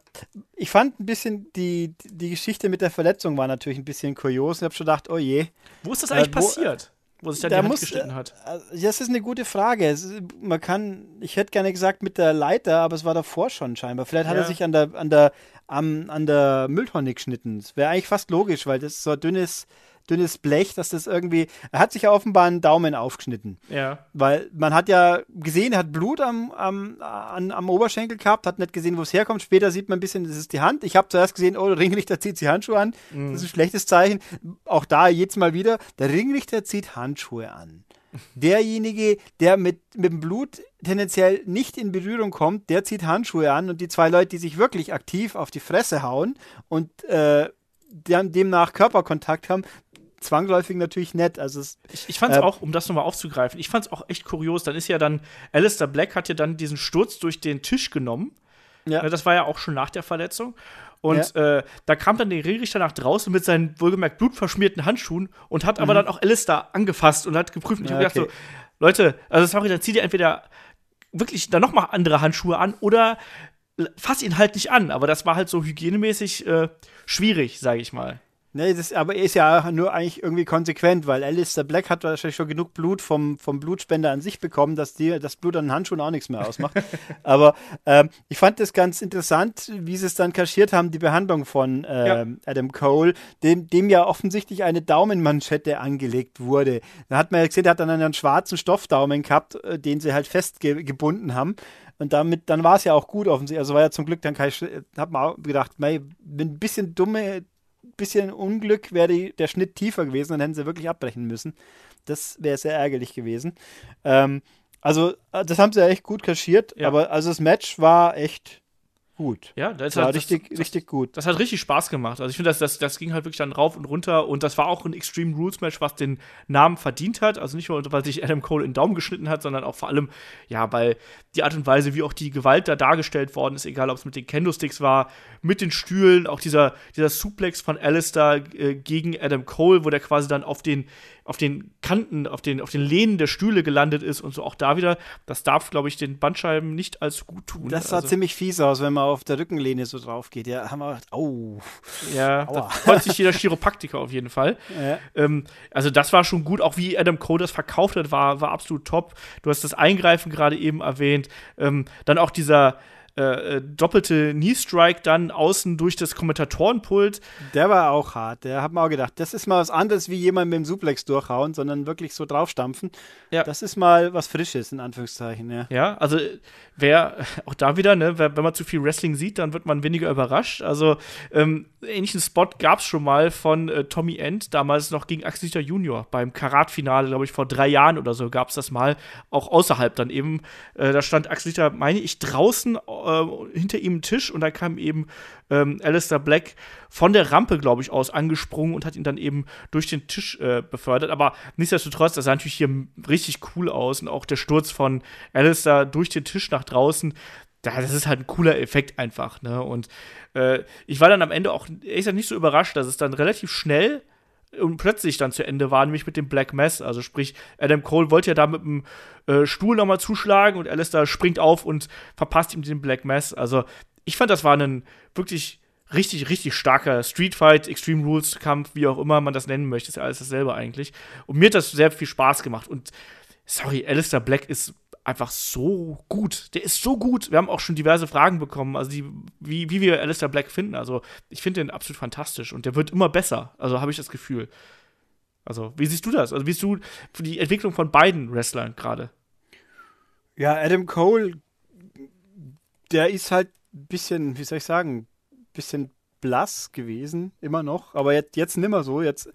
ich fand ein bisschen, die, die Geschichte mit der Verletzung war natürlich ein bisschen kurios. Ich habe schon gedacht, oh je. Wo ist das eigentlich Äh, wo- passiert? Wo sich da, Da die Hand muss, geschnitten hat. äh, Das ist eine gute Frage. Es, man kann, ich hätte gerne gesagt mit der Leiter, aber es war davor schon scheinbar. Vielleicht hat Ja. er sich an der, an der, am, an der Mülltonne geschnitten. Das wäre eigentlich fast logisch, weil das so ein dünnes, dünnes Blech, dass das irgendwie. Er hat sich ja offenbar einen Daumen aufgeschnitten. Ja. Weil man hat ja gesehen, er hat Blut am, am, an, am Oberschenkel gehabt, hat nicht gesehen, wo es herkommt. Später sieht man ein bisschen, das ist die Hand. Ich habe zuerst gesehen, oh, der Ringrichter zieht sich Handschuhe an. Das ist ein schlechtes Zeichen. Auch da jetzt mal wieder, der Ringrichter zieht Handschuhe an. Derjenige, der mit, mit dem Blut tendenziell nicht in Berührung kommt, der zieht Handschuhe an und die zwei Leute, die sich wirklich aktiv auf die Fresse hauen und äh, dem- demnach Körperkontakt haben, zwangsläufig natürlich nett. Also es, Ich, ich fand es Äh, auch, um das nochmal aufzugreifen, ich fand es auch echt kurios. Dann ist ja dann, Alistair Black hat ja dann diesen Sturz durch den Tisch genommen. Ja. Ne, Das war ja auch schon nach der Verletzung. Und äh, da kam dann der Ringrichter nach draußen mit seinen wohlgemerkt blutverschmierten Handschuhen und hat aber dann auch Alistair angefasst und hat geprüft. Und ich Mhm. Ja, hab gedacht okay. so, Leute, also sorry, dann zieht ihr entweder wirklich dann noch mal andere Handschuhe an oder fass ihn halt nicht an. Aber das war halt so hygienemäßig äh, schwierig, sage ich mal. Nee, das aber ist ja nur eigentlich irgendwie konsequent, weil Alistair Black hat wahrscheinlich schon genug Blut vom, vom Blutspender an sich bekommen, dass die, das Blut an den Handschuhen auch nichts mehr ausmacht. aber ähm, ich fand das ganz interessant, wie sie es dann kaschiert haben, die Behandlung von ähm, ja. Adam Cole, dem, dem ja offensichtlich eine Daumenmanschette angelegt wurde. Da hat man ja gesehen, der hat dann einen schwarzen Stoffdaumen gehabt, äh, den sie halt festgebunden haben. Und damit, dann war es ja auch gut offensichtlich. Also war ja zum Glück dann kein, hat man auch gedacht, mei, ein bisschen dumme bisschen Unglück wäre der Schnitt tiefer gewesen, dann hätten sie wirklich abbrechen müssen. Das wäre sehr ärgerlich gewesen. Ähm, also, äh, das haben sie ja echt gut kaschiert, ja. aber also das Match war echt gut. Ja, das war richtig, das, richtig gut. Das hat richtig Spaß gemacht. Also ich finde, das, das, das ging halt wirklich dann rauf und runter und das war auch ein Extreme Rules Match, was den Namen verdient hat. Also nicht nur, weil sich Adam Cole in den Daumen geschnitten hat, sondern auch vor allem, ja, weil die Art und Weise, wie auch die Gewalt da dargestellt worden ist, egal ob es mit den Kendo-Sticks war, mit den Stühlen, auch dieser, dieser Suplex von Alistair äh, gegen Adam Cole, wo der quasi dann auf den auf den Kanten, auf den, auf den Lehnen der Stühle gelandet ist und so auch da wieder. Das darf, glaube ich, den Bandscheiben nicht allzu gut tun. Das sah also, ziemlich fies aus, wenn man auf der Rückenlehne so drauf geht. Ja, haben wir gedacht, oh. Ja, Aua. da freut sich jeder Chiropraktiker auf jeden Fall. Ja. Ähm, also das war schon gut, auch wie Adam Cole das verkauft hat, war, war absolut top. Du hast das Eingreifen gerade eben erwähnt. Ähm, dann auch dieser äh, äh, doppelte Knee-Strike dann außen durch das Kommentatorenpult. Der war auch hart. Der hat mir auch gedacht, das ist mal was anderes wie jemand mit dem Suplex durchhauen, sondern wirklich so draufstampfen. Ja. Das ist mal was Frisches, in Anführungszeichen, ja. Ja, also wer, auch da wieder, ne, wenn man zu viel Wrestling sieht, dann wird man weniger überrascht. Also ähm, ähnlichen Spot gab es schon mal von äh, Tommy End, damals noch gegen Axel Junior beim Karat-Finale, glaube ich, vor drei Jahren oder so gab es das mal, auch außerhalb dann eben. Äh, da stand Axel meine ich, draußen äh, hinter ihm Tisch und da kam eben ähm, Alistair Black von der Rampe, glaube ich, aus angesprungen und hat ihn dann eben durch den Tisch äh, befördert. Aber nichtsdestotrotz, das sah natürlich hier richtig cool aus und auch der Sturz von Alistair durch den Tisch nach draußen, das ist halt ein cooler Effekt einfach. Ne? Und äh, ich war dann am Ende auch ehrlich nicht so überrascht, dass es dann relativ schnell und plötzlich dann zu Ende war, nämlich mit dem Black Mass. Also sprich, Adam Cole wollte ja da mit dem äh, Stuhl nochmal zuschlagen und Alistair springt auf und verpasst ihm den Black Mass. Also ich fand, das war ein wirklich richtig, richtig starker Street Fight, Extreme Rules Kampf, wie auch immer man das nennen möchte, ist ja alles dasselbe eigentlich. Und mir hat das sehr viel Spaß gemacht. Und sorry, Alistair Black ist einfach so gut. Der ist so gut. Wir haben auch schon diverse Fragen bekommen, also die, wie, wie wir Alistair Black finden. Also ich finde den absolut fantastisch und der wird immer besser. Also habe ich das Gefühl. Also wie siehst du das? Also wie siehst du die Entwicklung von beiden Wrestlern gerade? Ja, Adam Cole, der ist halt ein bisschen, wie soll ich sagen, ein bisschen blass gewesen, immer noch, aber jetzt, jetzt nimmer so. Jetzt,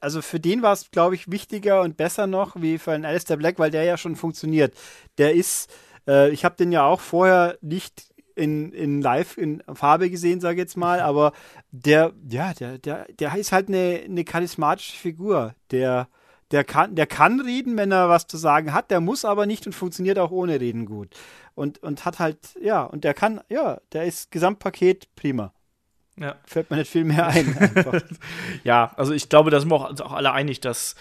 also für den war es, glaube ich, wichtiger und besser noch wie für einen Alistair Black, weil der ja schon funktioniert. Der ist, äh, ich habe den ja auch vorher nicht in, in live in Farbe gesehen, sage ich jetzt mal, aber der, ja, der, der, der ist halt eine, eine charismatische Figur. Der, der kann, der kann reden, wenn er was zu sagen hat, der muss aber nicht und funktioniert auch ohne Reden gut. Und, und hat halt, ja, und der kann, ja, der ist Gesamtpaket prima. Ja. Fällt mir nicht viel mehr ein. ja, also ich glaube, da sind wir uns auch alle einig, dass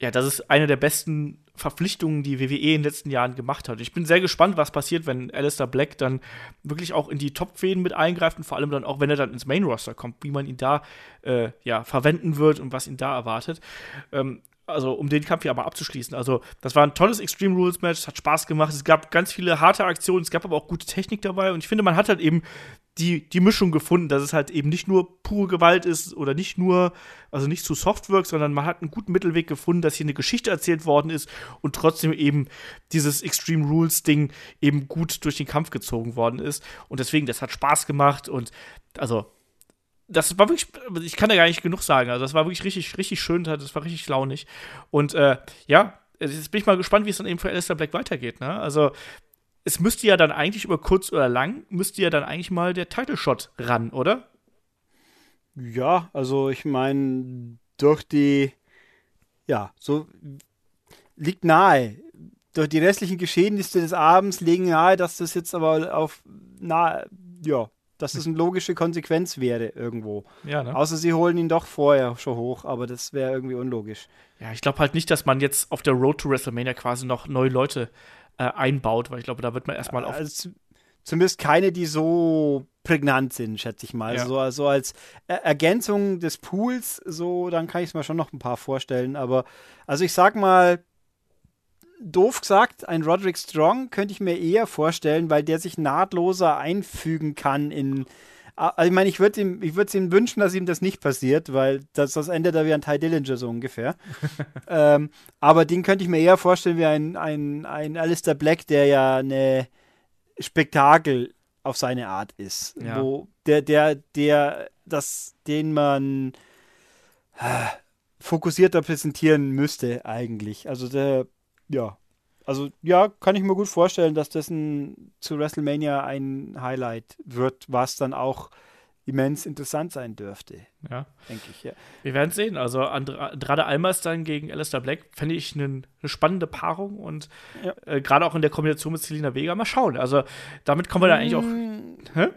ja, das ist eine der besten Verpflichtungen, die WWE in den letzten Jahren gemacht hat. Ich bin sehr gespannt, was passiert, wenn Alistair Black dann wirklich auch in die Top-Fäden mit eingreift und vor allem dann auch, wenn er dann ins Main-Roster kommt, wie man ihn da äh, ja, verwenden wird und was ihn da erwartet. Ähm, also um den Kampf hier aber abzuschließen. Also, das war ein tolles Extreme Rules Match, hat Spaß gemacht. Es gab ganz viele harte Aktionen, es gab aber auch gute Technik dabei und ich finde, man hat halt eben die, die Mischung gefunden, dass es halt eben nicht nur pure Gewalt ist oder nicht nur, also nicht zu Softwork, sondern man hat einen guten Mittelweg gefunden, dass hier eine Geschichte erzählt worden ist und trotzdem eben dieses Extreme Rules Ding eben gut durch den Kampf gezogen worden ist. Und deswegen, das hat Spaß gemacht und also das war wirklich, ich kann da gar nicht genug sagen. Also, das war wirklich richtig, richtig schön, das war richtig launig. Und äh, ja, jetzt bin ich mal gespannt, wie es dann eben für Alistair Black weitergeht. Ne? Also, es müsste ja dann eigentlich über kurz oder lang, müsste ja dann eigentlich mal der Title Shot ran, oder? Ja, also ich meine, durch die, ja, so liegt nahe. Durch die restlichen Geschehnisse des Abends legen nahe, dass das jetzt aber auf nahe, ja, dass das eine logische Konsequenz wäre irgendwo. Ja, ne? Außer sie holen ihn doch vorher schon hoch, aber das wäre irgendwie unlogisch. Ja, ich glaube halt nicht, dass man jetzt auf der Road to WrestleMania quasi noch neue Leute äh, einbaut, weil ich glaube, da wird man erstmal auf. Also, zumindest keine, die so prägnant sind, schätze ich mal. Ja. So, so als Er- Ergänzung des Pools, so, dann kann ich es mir schon noch ein paar vorstellen. Aber, also ich sag mal, doof gesagt, ein Roderick Strong könnte ich mir eher vorstellen, weil der sich nahtloser einfügen kann in. Also ich meine, ich würde ihm, ich würde ihm wünschen, dass ihm das nicht passiert, weil das, das endet da wie ein Ty Dillinger so ungefähr. ähm, aber den könnte ich mir eher vorstellen wie ein, ein, ein Alistair Black, der ja eine Spektakel auf seine Art ist. Ja. Wo der, der, der, das, den man äh, fokussierter präsentieren müsste, eigentlich. Also der, ja. Also ja, kann ich mir gut vorstellen, dass das ein, zu WrestleMania ein Highlight wird, was dann auch immens interessant sein dürfte, Ja. denke ich. Ja. Wir werden sehen. Also Andrade Almas dann gegen Alistair Black fände ich eine eine spannende Paarung und Ja. äh, gerade auch in der Kombination mit Selina Vega mal schauen. Also damit kommen wir da eigentlich auch. Mm, Hä?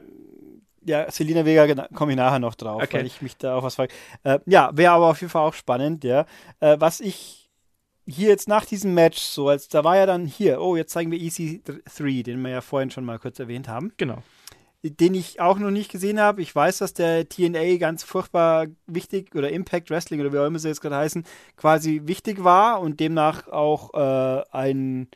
Ja, Selina Vega komme ich nachher noch drauf, Okay. weil ich mich da auch was frage. Äh, ja, wäre aber auf jeden Fall auch spannend, ja. Äh, was ich hier jetzt nach diesem Match, so als da war ja dann hier, oh, jetzt zeigen wir EC3, den wir ja vorhin schon mal kurz erwähnt haben, Genau. den ich auch noch nicht gesehen habe. Ich weiß, dass der TNA ganz furchtbar wichtig oder Impact Wrestling oder wie auch immer sie jetzt gerade heißen, quasi wichtig war und demnach auch äh, ein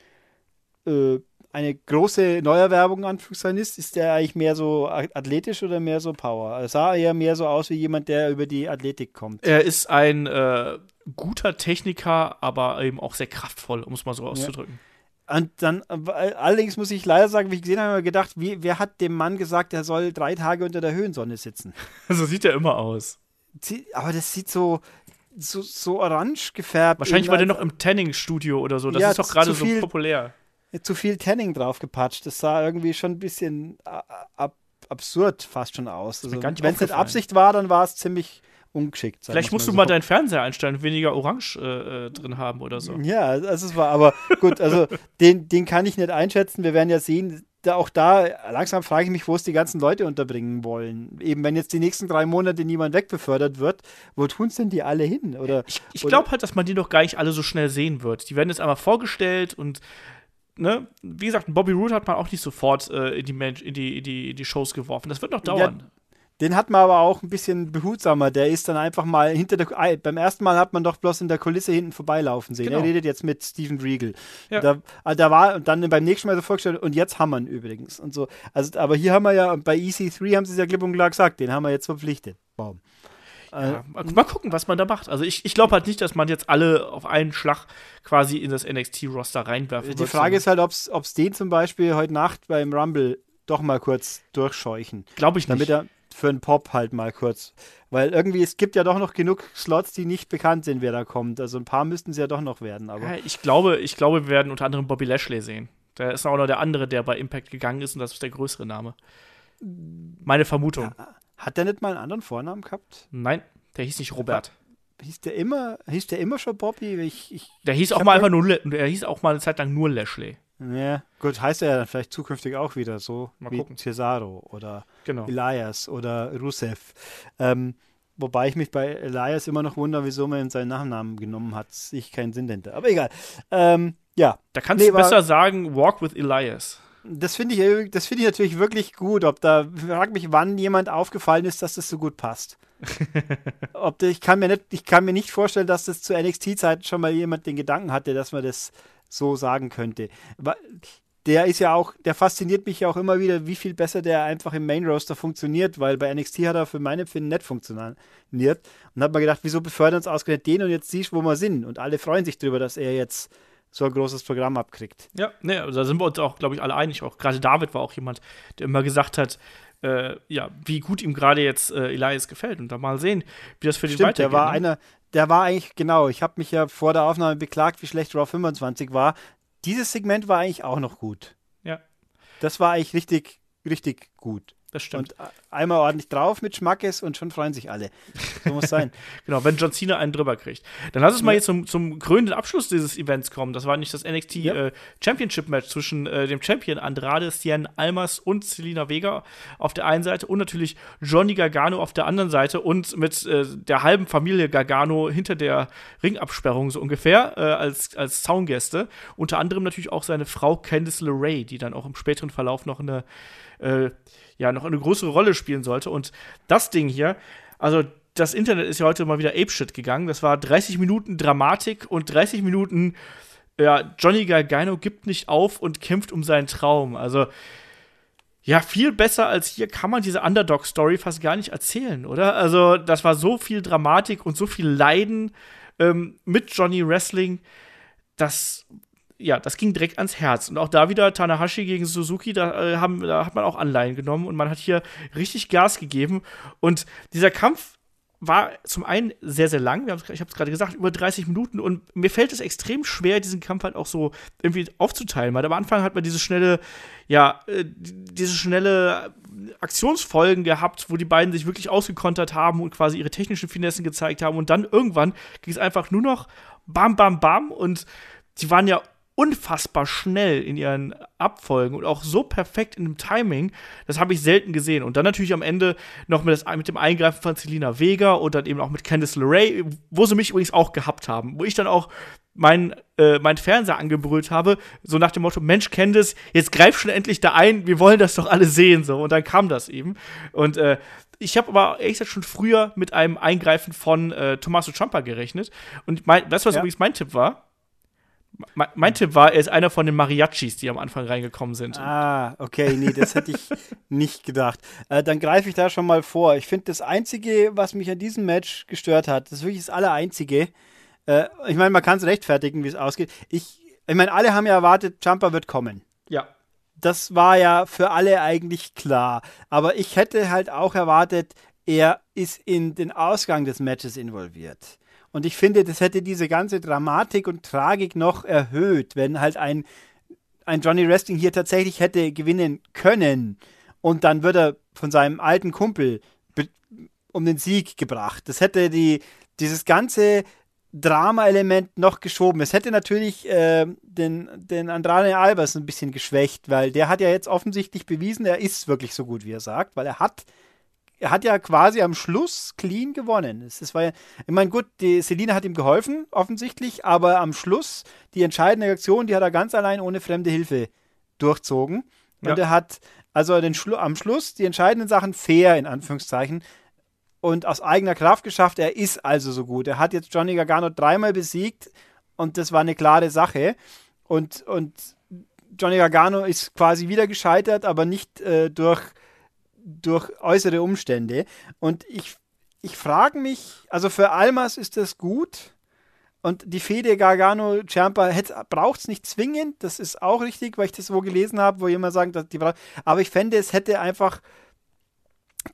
äh, eine große Neuerwerbung an Anführungszeichen ist, ist der eigentlich mehr so athletisch oder mehr so Power? Er sah eher mehr so aus wie jemand, der über die Athletik kommt. Er ist ein äh, guter Techniker, aber eben auch sehr kraftvoll, um es mal so auszudrücken. Und dann, allerdings muss ich leider sagen, wie ich gesehen habe, habe ich gedacht, wie, wer hat dem Mann gesagt, er soll drei Tage unter der Höhensonne sitzen? So sieht er immer aus. Aber das sieht so, so, so orange gefärbt. Wahrscheinlich war der noch im Tanning-Studio oder so. Das Ja, ist doch gerade so populär. zu viel Tanning draufgepatscht. Das sah irgendwie schon ein bisschen ab, absurd fast schon aus. Also, Wenn es nicht. Absicht war, dann war es ziemlich ungeschickt. sagen Vielleicht musst du so. mal deinen Fernseher einstellen weniger Orange äh, äh, drin haben oder so. Ja, also es war aber gut, also den, den kann ich nicht einschätzen. Wir werden ja sehen, da, auch da langsam frage ich mich, wo es die ganzen Leute unterbringen wollen. Eben, wenn jetzt die nächsten drei Monate niemand wegbefördert wird, wo tun es denn die alle hin? Oder, Ich oder- glaube halt, dass man die doch gar nicht alle so schnell sehen wird. Die werden jetzt einmal vorgestellt und ne, wie gesagt, Bobby Roode hat man auch nicht sofort äh, in, die in, die, in, die, in die Shows geworfen. Das wird noch dauern. Den hat man aber auch ein bisschen behutsamer. Der ist dann einfach mal hinter der. Ei, beim ersten Mal hat man doch bloß in der Kulisse hinten vorbeilaufen sehen. Genau. Er redet jetzt mit Steven Regal. Ja. Da, ah, da war und dann beim nächsten Mal so vorgestellt und jetzt haben wir ihn übrigens und so. Also, aber hier haben wir ja bei EC3 haben sie es ja klipp und klar gesagt, den haben wir jetzt verpflichtet. Baum. Äh, Ja, mal, mal gucken, was man da macht. Also ich, ich glaube halt nicht, dass man jetzt alle auf einen Schlag quasi in das NXT-Roster reinwerfen die wird. Frage ist halt, ob es den zum Beispiel heute Nacht beim Rumble doch mal kurz durchscheuchen. glaube ich nicht. Damit er für einen Pop halt mal kurz. Weil irgendwie, es gibt ja doch noch genug Slots, die nicht bekannt sind, wer da kommt. Also ein paar müssten es ja doch noch werden. Aber Ja, ich glaube, ich glaube, wir werden unter anderem Bobby Lashley sehen. Der ist auch noch der andere, der bei Impact gegangen ist und das ist der größere Name. Meine Vermutung. hat der nicht mal einen anderen Vornamen gehabt? Nein, der hieß nicht Robert. Hieß der immer, hieß der immer schon Bobby? Ich, ich, Der hieß Ich auch mal einfach nur, der hieß auch mal eine Zeit lang nur Lashley. Ja, gut, heißt er ja dann vielleicht zukünftig auch wieder so Mal wie gucken. Cesaro oder Genau. Elias oder Rusev. Ähm, wobei ich mich bei Elias immer noch wundere, wieso man seinen Nachnamen genommen hat. Ich keinen Sinn dahinter. Aber egal. Ähm, ja, Da kannst Nee, du besser sagen, Walk with Elias. das finde ich, das finde ich natürlich wirklich gut. Ob da, ich frag mich, wann jemand aufgefallen ist, dass das so gut passt. Ob der, ich kann mir nicht, ich kann mir nicht vorstellen, dass das zu NXT-Zeiten schon mal jemand den Gedanken hatte, dass man das so sagen könnte. Der ist ja auch, der fasziniert mich ja auch immer wieder, wie viel besser der einfach im Main Roster funktioniert, weil bei NXT hat er für mein Empfinden nicht funktioniert. Und hat man gedacht, wieso befördern uns ausgerechnet den und jetzt siehst du, wo wir sind. Und alle freuen sich drüber, dass er jetzt so ein großes Programm abkriegt. Ja, ne, also da sind wir uns auch, glaube ich, alle einig. Auch gerade David war auch jemand, der immer gesagt hat, äh, ja, wie gut ihm gerade jetzt äh, Elias gefällt. Und da mal sehen, wie das für den Stimmt, weitergeht. der war ne? einer, der war eigentlich, genau, ich habe mich ja vor der Aufnahme beklagt, wie schlecht Raw 25 war. Dieses Segment war eigentlich auch noch gut. Ja, Das war eigentlich richtig, richtig gut. Das stimmt. Und einmal ordentlich drauf mit Schmackes und schon freuen sich alle. So muss sein. Genau, wenn John Cena einen drüber kriegt. Dann lass uns mal Ja. jetzt zum, zum krönenden Abschluss dieses Events kommen. Das war nicht das NXT Ja. äh, Championship Match zwischen äh, dem Champion Andrade Cien Almas und Selina Vega auf der einen Seite und natürlich Johnny Gargano auf der anderen Seite und mit äh, der halben Familie Gargano hinter der Ringabsperrung so ungefähr äh, als, als Zaungäste. Unter anderem natürlich auch seine Frau Candice LeRae, die dann auch im späteren Verlauf noch eine äh, ja noch eine größere Rolle spielen sollte. Und das Ding hier, also das Internet ist ja heute mal wieder Apeshit gegangen. Das war 30 Minuten Dramatik und 30 Minuten, ja, Johnny Gargano gibt nicht auf und kämpft um seinen Traum. Also, ja, viel besser als hier kann man diese Underdog-Story fast gar nicht erzählen, oder? Also, das war so viel Dramatik und so viel Leiden ähm, mit Johnny Wrestling. Das ja, das ging direkt ans Herz. Und auch da wieder Tanahashi gegen Suzuki, da, äh, haben, da hat man auch Anleihen genommen und man hat hier richtig Gas gegeben. Und dieser Kampf war zum einen sehr, sehr lang. ich habe es gerade gesagt, über 30 Minuten. Und mir fällt es extrem schwer, diesen Kampf halt auch so irgendwie aufzuteilen. Weil am Anfang hat man diese schnelle, ja, äh, diese schnelle Aktionsfolgen gehabt, wo die beiden sich wirklich ausgekontert haben und quasi ihre technischen Finessen gezeigt haben. Und dann irgendwann ging es einfach nur noch bam, bam, bam. Und die waren ja unfassbar schnell in ihren Abfolgen und auch so perfekt in dem Timing, das habe ich selten gesehen. Und dann natürlich am Ende noch mit, das, mit dem Eingreifen von Selina Vega und dann eben auch mit Candice LeRae, wo sie mich übrigens auch gehabt haben, wo ich dann auch meinen äh, mein Fernseher angebrüllt habe, so nach dem Motto, Mensch, Candice, jetzt greif schon endlich da ein, wir wollen das doch alle sehen, so. Und dann kam das eben. Und äh, ich habe aber ehrlich gesagt schon früher mit einem Eingreifen von äh, Tommaso Ciampa gerechnet. Und mein, weißt du, was ja. übrigens mein Tipp war? Mein, mein, Tipp war, er ist einer von den Mariachis, die am Anfang reingekommen sind. Ah, okay, nee, das hätte ich nicht gedacht. Äh, dann greife ich da schon mal vor. Ich finde, das Einzige, was mich an diesem Match gestört hat, das ist wirklich das Allereinzige. Äh, ich meine, man kann es rechtfertigen, wie es ausgeht. Ich, ich meine, alle haben ja erwartet, Jumper wird kommen. Ja. Das war ja für alle eigentlich klar. Aber ich hätte halt auch erwartet, er ist in den Ausgang des Matches involviert. Und ich finde, das hätte diese ganze Dramatik und Tragik noch erhöht, wenn halt ein, ein Johnny Wrestling hier tatsächlich hätte gewinnen können. Und dann wird er von seinem alten Kumpel um den Sieg gebracht. Das hätte die, dieses ganze Drama-Element noch geschoben. Es hätte natürlich äh, den, den Andrade Albers ein bisschen geschwächt, weil der hat ja jetzt offensichtlich bewiesen, er ist wirklich so gut, wie er sagt, weil er hat er hat ja quasi am Schluss clean gewonnen. Es, war ja, ich meine, gut, die Selina hat ihm geholfen, offensichtlich, aber am Schluss, die entscheidende Aktion, die hat er ganz allein ohne fremde Hilfe durchzogen. Und ja. er hat also den Schlu am Schluss die entscheidenden Sachen fair, in Anführungszeichen, und aus eigener Kraft geschafft. Er ist also so gut. Er hat jetzt Johnny Gargano dreimal besiegt und das war eine klare Sache. Und, und Johnny Gargano ist quasi wieder gescheitert, aber nicht äh, durch durch äußere Umstände. Und ich, ich frage mich, also für Almas ist das gut. Und die Fede Gargano Ciampa braucht es nicht zwingend. Das ist auch richtig, weil ich das wo gelesen habe, wo jemand sagt, dass die braucht. Aber ich fände, es hätte einfach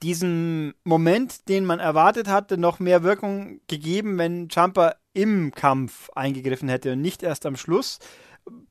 diesen Moment, den man erwartet hatte, noch mehr Wirkung gegeben, wenn Ciampa im Kampf eingegriffen hätte und nicht erst am Schluss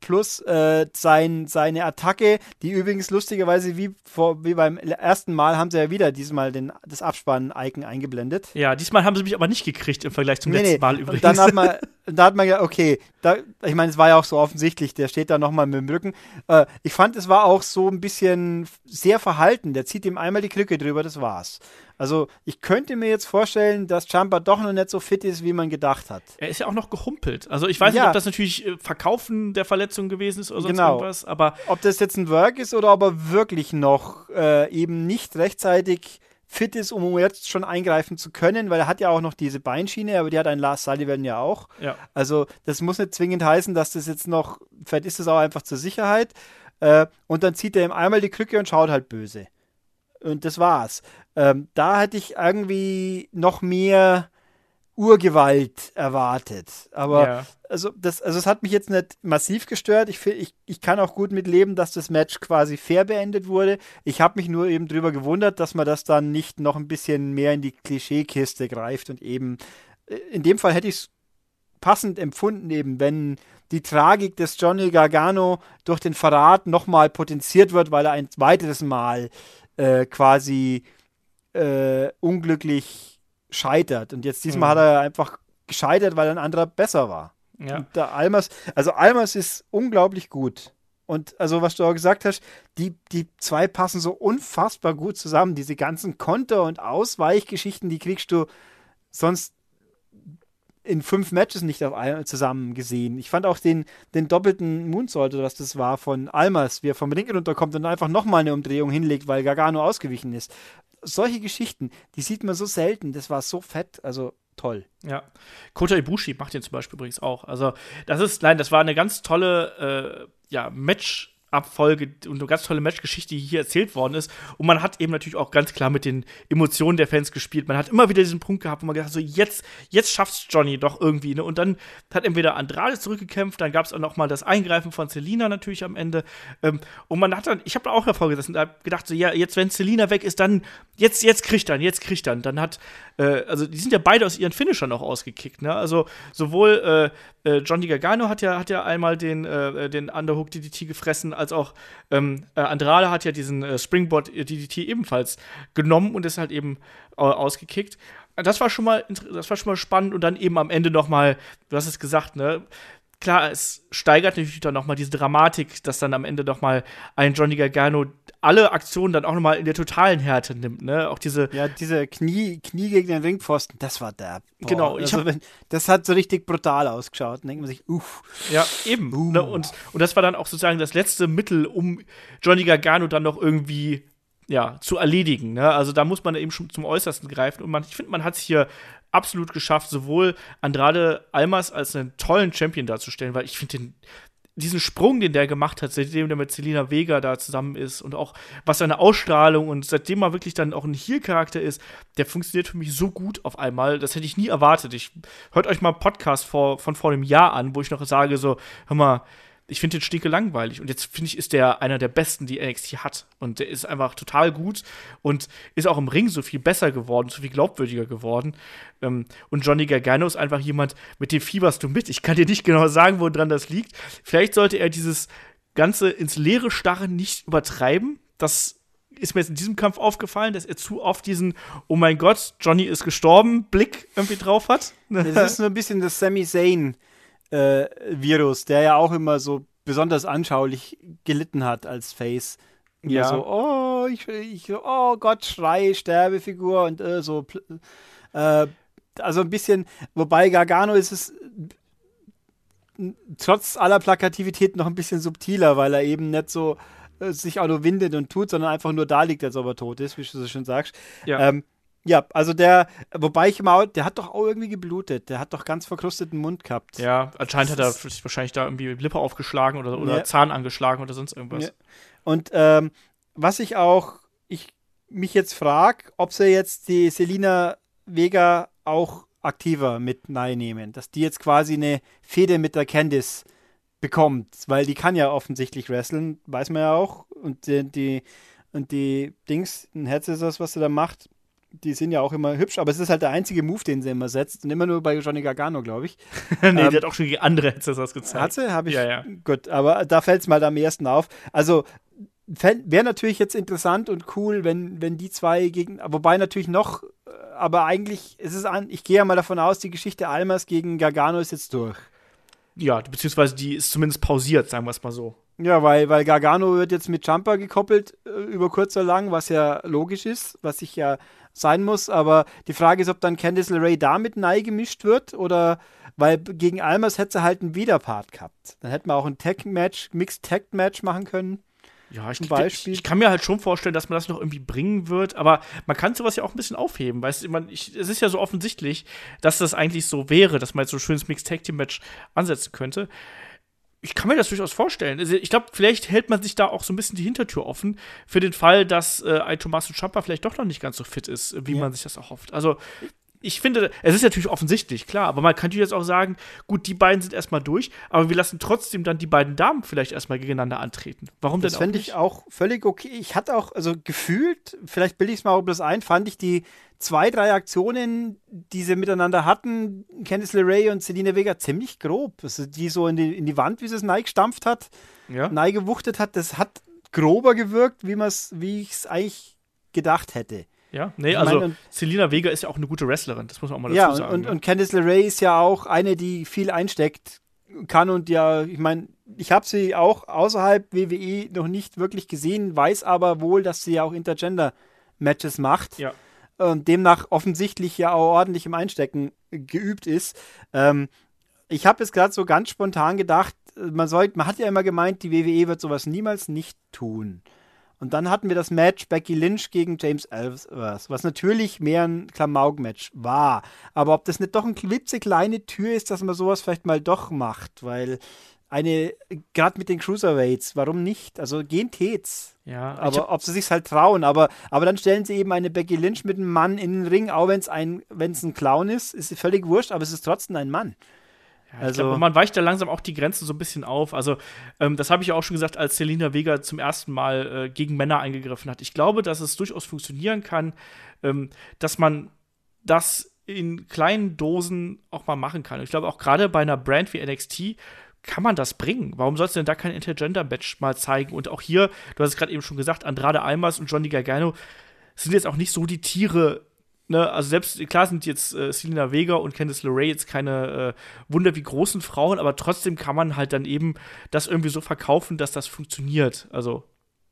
plus äh, sein, seine Attacke, die übrigens lustigerweise wie, vor, wie beim ersten Mal haben sie ja wieder diesmal den, das Abspann-Icon eingeblendet. Ja, diesmal haben sie mich aber nicht gekriegt im Vergleich zum nee, letzten Mal übrigens. Und dann hat man, da hat man ja, okay, da, ich meine, es war ja auch so offensichtlich, der steht da nochmal mit dem Rücken. Äh, ich fand, es war auch so ein bisschen sehr verhalten. Der zieht ihm einmal die Krücke drüber, das war's. Also ich könnte mir jetzt vorstellen, dass Champa doch noch nicht so fit ist, wie man gedacht hat. Er ist ja auch noch gehumpelt. Also ich weiß ja. nicht, ob das natürlich äh, Verkaufen der Verletzung gewesen ist oder sonst genau. irgendwas, aber. Ob das jetzt ein Work ist oder ob er wirklich noch äh, eben nicht rechtzeitig fit ist, um jetzt schon eingreifen zu können, weil er hat ja auch noch diese Beinschiene, aber die hat ein Lars Sullivan ja auch. Ja. Also das muss nicht zwingend heißen, dass das jetzt noch, vielleicht ist das auch einfach zur Sicherheit. Äh, und dann zieht er ihm einmal die Krücke und schaut halt böse. Und das war's. Ähm, da hätte ich irgendwie noch mehr Urgewalt erwartet. Aber ja. also, das, also es hat mich jetzt nicht massiv gestört. Ich, ich, ich kann auch gut mitleben, dass das Match quasi fair beendet wurde. Ich habe mich nur eben darüber gewundert, dass man das dann nicht noch ein bisschen mehr in die Klischeekiste greift und eben äh, in dem Fall hätte ich es passend empfunden, eben wenn die Tragik des Johnny Gargano durch den Verrat nochmal potenziert wird, weil er ein weiteres Mal äh, quasi äh, unglücklich scheitert. Und jetzt diesmal mhm. hat er einfach gescheitert, weil ein anderer besser war. Ja. Und der Almas, also Almas ist unglaublich gut. Und also, was du auch gesagt hast, die, die zwei passen so unfassbar gut zusammen. Diese ganzen Konter- und Ausweichgeschichten, die kriegst du sonst in fünf Matches nicht auf ein, zusammen gesehen. Ich fand auch den, den doppelten Moonsault, oder was das war, von Almas, wie er vom Ring runterkommt und einfach nochmal eine Umdrehung hinlegt, weil Gargano ausgewichen ist. Solche Geschichten, die sieht man so selten. Das war so fett. Also toll. Ja. Kota Ibushi macht den zum Beispiel übrigens auch. Also, das ist, nein, das war eine ganz tolle äh, ja, Match- Abfolge und eine ganz tolle Matchgeschichte, die hier erzählt worden ist. Und man hat eben natürlich auch ganz klar mit den Emotionen der Fans gespielt. Man hat immer wieder diesen Punkt gehabt, wo man gedacht hat, so jetzt, jetzt schafft's Johnny doch irgendwie. Ne? Und dann hat entweder Andrade zurückgekämpft, dann gab es auch noch mal das Eingreifen von Selina natürlich am Ende. Ähm, und man hat dann, ich habe da auch davor gesessen, da gedacht, so ja, jetzt wenn Selina weg ist, dann jetzt, jetzt kriegt dann, jetzt kriegt dann. Dann hat, äh, also die sind ja beide aus ihren Finishern auch ausgekickt. Ne? Also sowohl äh, äh, Johnny Gargano hat ja, hat ja einmal den, äh, den Underhook DDT gefressen, als auch ähm, äh, Andrade hat ja diesen äh, Springboard DDT ebenfalls genommen und ist halt eben äh, ausgekickt. Das war schon mal, das war schon mal spannend und dann eben am Ende noch mal, du hast es gesagt, ne? Klar, es steigert natürlich dann noch mal diese Dramatik, dass dann am Ende noch mal ein Johnny Gargano alle Aktionen dann auch noch mal in der totalen Härte nimmt, ne? Auch diese Ja, diese Knie, Knie gegen den Ringpfosten, das war der. Genau, ich also, hab- wenn, das hat so richtig brutal ausgeschaut. Dann denkt man sich, uff. Ja, eben. Uh. Ne? Und, und das war dann auch sozusagen das letzte Mittel, um Johnny Gargano dann noch irgendwie ja, zu erledigen. Ne? Also da muss man eben schon zum Äußersten greifen. Und man, ich finde, man hat es hier absolut geschafft, sowohl Andrade Almas als einen tollen Champion darzustellen, weil ich finde den diesen Sprung, den der gemacht hat, seitdem der mit Selina Vega da zusammen ist und auch was seine Ausstrahlung und seitdem er wirklich dann auch ein Heel-Charakter ist, der funktioniert für mich so gut auf einmal. Das hätte ich nie erwartet. Ich hört euch mal einen Podcast vor, von vor einem Jahr an, wo ich noch sage so, hör mal, ich finde den Stinke langweilig. Und jetzt finde ich, ist der einer der besten, die NXT hat. Und der ist einfach total gut und ist auch im Ring so viel besser geworden, so viel glaubwürdiger geworden. Ähm, und Johnny Gargano ist einfach jemand, mit dem fieberst du mit. Ich kann dir nicht genau sagen, woran das liegt. Vielleicht sollte er dieses Ganze ins Leere starren nicht übertreiben. Das ist mir jetzt in diesem Kampf aufgefallen, dass er zu oft diesen, oh mein Gott, Johnny ist gestorben, Blick irgendwie drauf hat. Das ist so ein bisschen das Sami Zayn äh, Virus, der ja auch immer so besonders anschaulich gelitten hat als Face. Immer Ja. So, oh, ich, ich, oh Gott, Schrei, Sterbefigur und äh, so. Äh, also ein bisschen, wobei Gargano ist es trotz aller Plakativität noch ein bisschen subtiler, weil er eben nicht so äh, sich auch nur windet und tut, sondern einfach nur da liegt, als ob er tot ist, wie du so schön sagst. Ja. Ähm, ja, also der, wobei ich mal, der hat doch auch irgendwie geblutet. Der hat doch ganz verkrusteten Mund gehabt. Ja, anscheinend hat er Das sich wahrscheinlich da irgendwie Lippe aufgeschlagen oder, oder Ja. Zahn angeschlagen oder sonst irgendwas. Ja. Und ähm, was ich auch, ich mich jetzt frage, ob sie jetzt die Selina Vega auch aktiver mit nehmen, dass die jetzt quasi eine Fehde mit der Candice bekommt, weil die kann ja offensichtlich wrestlen, weiß man ja auch. Und die, die und die Dings, ein Herz ist das, was sie da macht, die sind ja auch immer hübsch, aber es ist halt der einzige Move, den sie immer setzt. Und immer nur bei Johnny Gargano, glaube ich. nee, Ähm, der hat auch schon andere Headsets gezeigt. Hat sie? Habe ich. Ja, ja. Gut, aber da fällt es mal am ersten auf. Also wäre natürlich jetzt interessant und cool, wenn, wenn die zwei gegen, wobei natürlich noch, äh, aber eigentlich ist es an, ich gehe ja mal davon aus, die Geschichte Almas gegen Gargano ist jetzt durch. Ja, beziehungsweise die ist zumindest pausiert, sagen wir es mal so. Ja, weil, weil Gargano wird jetzt mit Jumper gekoppelt, äh, über kurz oder lang, was ja logisch ist, was ich ja sein muss, aber die Frage ist, ob dann Candice LeRae damit neu gemischt wird oder weil gegen Almas hätte sie halt einen Widerpart gehabt. Dann hätten wir auch ein Tag-Match, Mixed-Tag-Match machen können. Ja, ich, ich, ich kann mir halt schon vorstellen, dass man das noch irgendwie bringen wird, aber man kann sowas ja auch ein bisschen aufheben, weißt du, es ist ja so offensichtlich, dass das eigentlich so wäre, dass man jetzt so ein schönes Mixed Tag Team Match ansetzen könnte. Ich kann mir das durchaus vorstellen. Also ich glaube, vielleicht hält man sich da auch so ein bisschen die Hintertür offen für den Fall, dass äh, ein Tommaso Ciampa vielleicht doch noch nicht ganz so fit ist, wie Ja. man sich das erhofft. Also ich finde, es ist natürlich offensichtlich, klar, aber man könnte jetzt auch sagen, gut, die beiden sind erstmal durch, aber wir lassen trotzdem dann die beiden Damen vielleicht erstmal gegeneinander antreten. Warum Das denn auch fände nicht? ich auch völlig okay. Ich hatte auch, also gefühlt, vielleicht bilde ich es mal auch bloß ein, fand ich die zwei, drei Aktionen, die sie miteinander hatten, Candice LeRae und Selina Vega, ziemlich grob. Also die so in die, in die Wand, wie sie es Nike gestampft hat, ja? Nike gewuchtet hat, das hat grober gewirkt, wie, wie ich es eigentlich gedacht hätte. Ja, nee, also meine, Selina Vega ist ja auch eine gute Wrestlerin, das muss man auch mal dazu Ja, und, sagen. und, ne? und Candice LeRae ist ja auch eine, die viel einsteckt kann und ja, ich meine, ich habe sie auch außerhalb WWE noch nicht wirklich gesehen, weiß aber wohl, dass sie ja auch Intergender-Matches macht. Ja. und demnach offensichtlich ja auch ordentlich im Einstecken geübt ist. Ähm, ich habe jetzt gerade so ganz spontan gedacht, man, sollte, man hat ja immer gemeint, die WWE wird sowas niemals nicht tun. Und dann hatten wir das Match Becky Lynch gegen James Ellsworth, was natürlich mehr ein Klamauk-Match war. Aber ob das nicht doch eine klitzekleine Tür ist, dass man sowas vielleicht mal doch macht, weil eine, gerade mit den Cruiserweights, warum nicht? Also gehen tät's. Ja, aber ob sie sich halt trauen, aber, aber dann stellen sie eben eine Becky Lynch mit einem Mann in den Ring, auch wenn es ein, wenn's ein Clown ist, ist völlig wurscht, aber es ist trotzdem ein Mann. Ja, also glaub, man weicht da langsam auch die Grenzen so ein bisschen auf. Also, ähm, das habe ich auch schon gesagt, als Selina Vega zum ersten Mal äh, gegen Männer eingegriffen hat. Ich glaube, dass es durchaus funktionieren kann, ähm, dass man das in kleinen Dosen auch mal machen kann. Ich glaube, auch gerade bei einer Brand wie NXT kann man das bringen? Warum sollst du denn da kein Intergender-Match mal zeigen? Und auch hier, du hast es gerade eben schon gesagt, Andrade Almas und Johnny Gargano sind jetzt auch nicht so die Tiere ne, also selbst, klar sind jetzt äh, Selena Vega und Candice LeRae jetzt keine äh, Wunder wie großen Frauen, aber trotzdem kann man halt dann eben das irgendwie so verkaufen, dass das funktioniert. Also,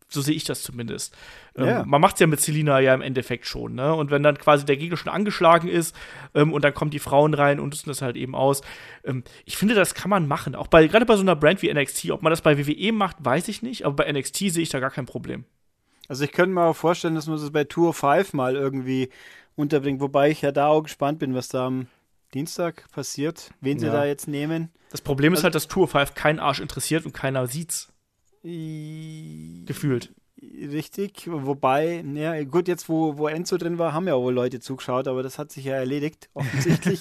so sehe ich das zumindest. Ähm, yeah. Man macht es ja mit Selina ja im Endeffekt schon, ne? Und wenn dann quasi der Gegner schon angeschlagen ist ähm, und dann kommen die Frauen rein und rüsten das halt eben aus. Ähm, ich finde, das kann man machen. Auch bei, gerade bei so einer Brand wie NXT. Ob man das bei WWE macht, weiß ich nicht, aber bei NXT sehe ich da gar kein Problem. Also ich könnte mir auch vorstellen, dass man das bei Tour 5 mal irgendwie unterbringen. Wobei ich ja da auch gespannt bin, was da am Dienstag passiert, wen sie ja. da jetzt nehmen. Das Problem ist also, halt, dass Tour 5 keinen Arsch interessiert und keiner sieht's. Gefühlt. Richtig, wobei, ja, gut, jetzt wo, wo Enzo drin war, haben ja wohl Leute zugeschaut, aber das hat sich ja erledigt, offensichtlich.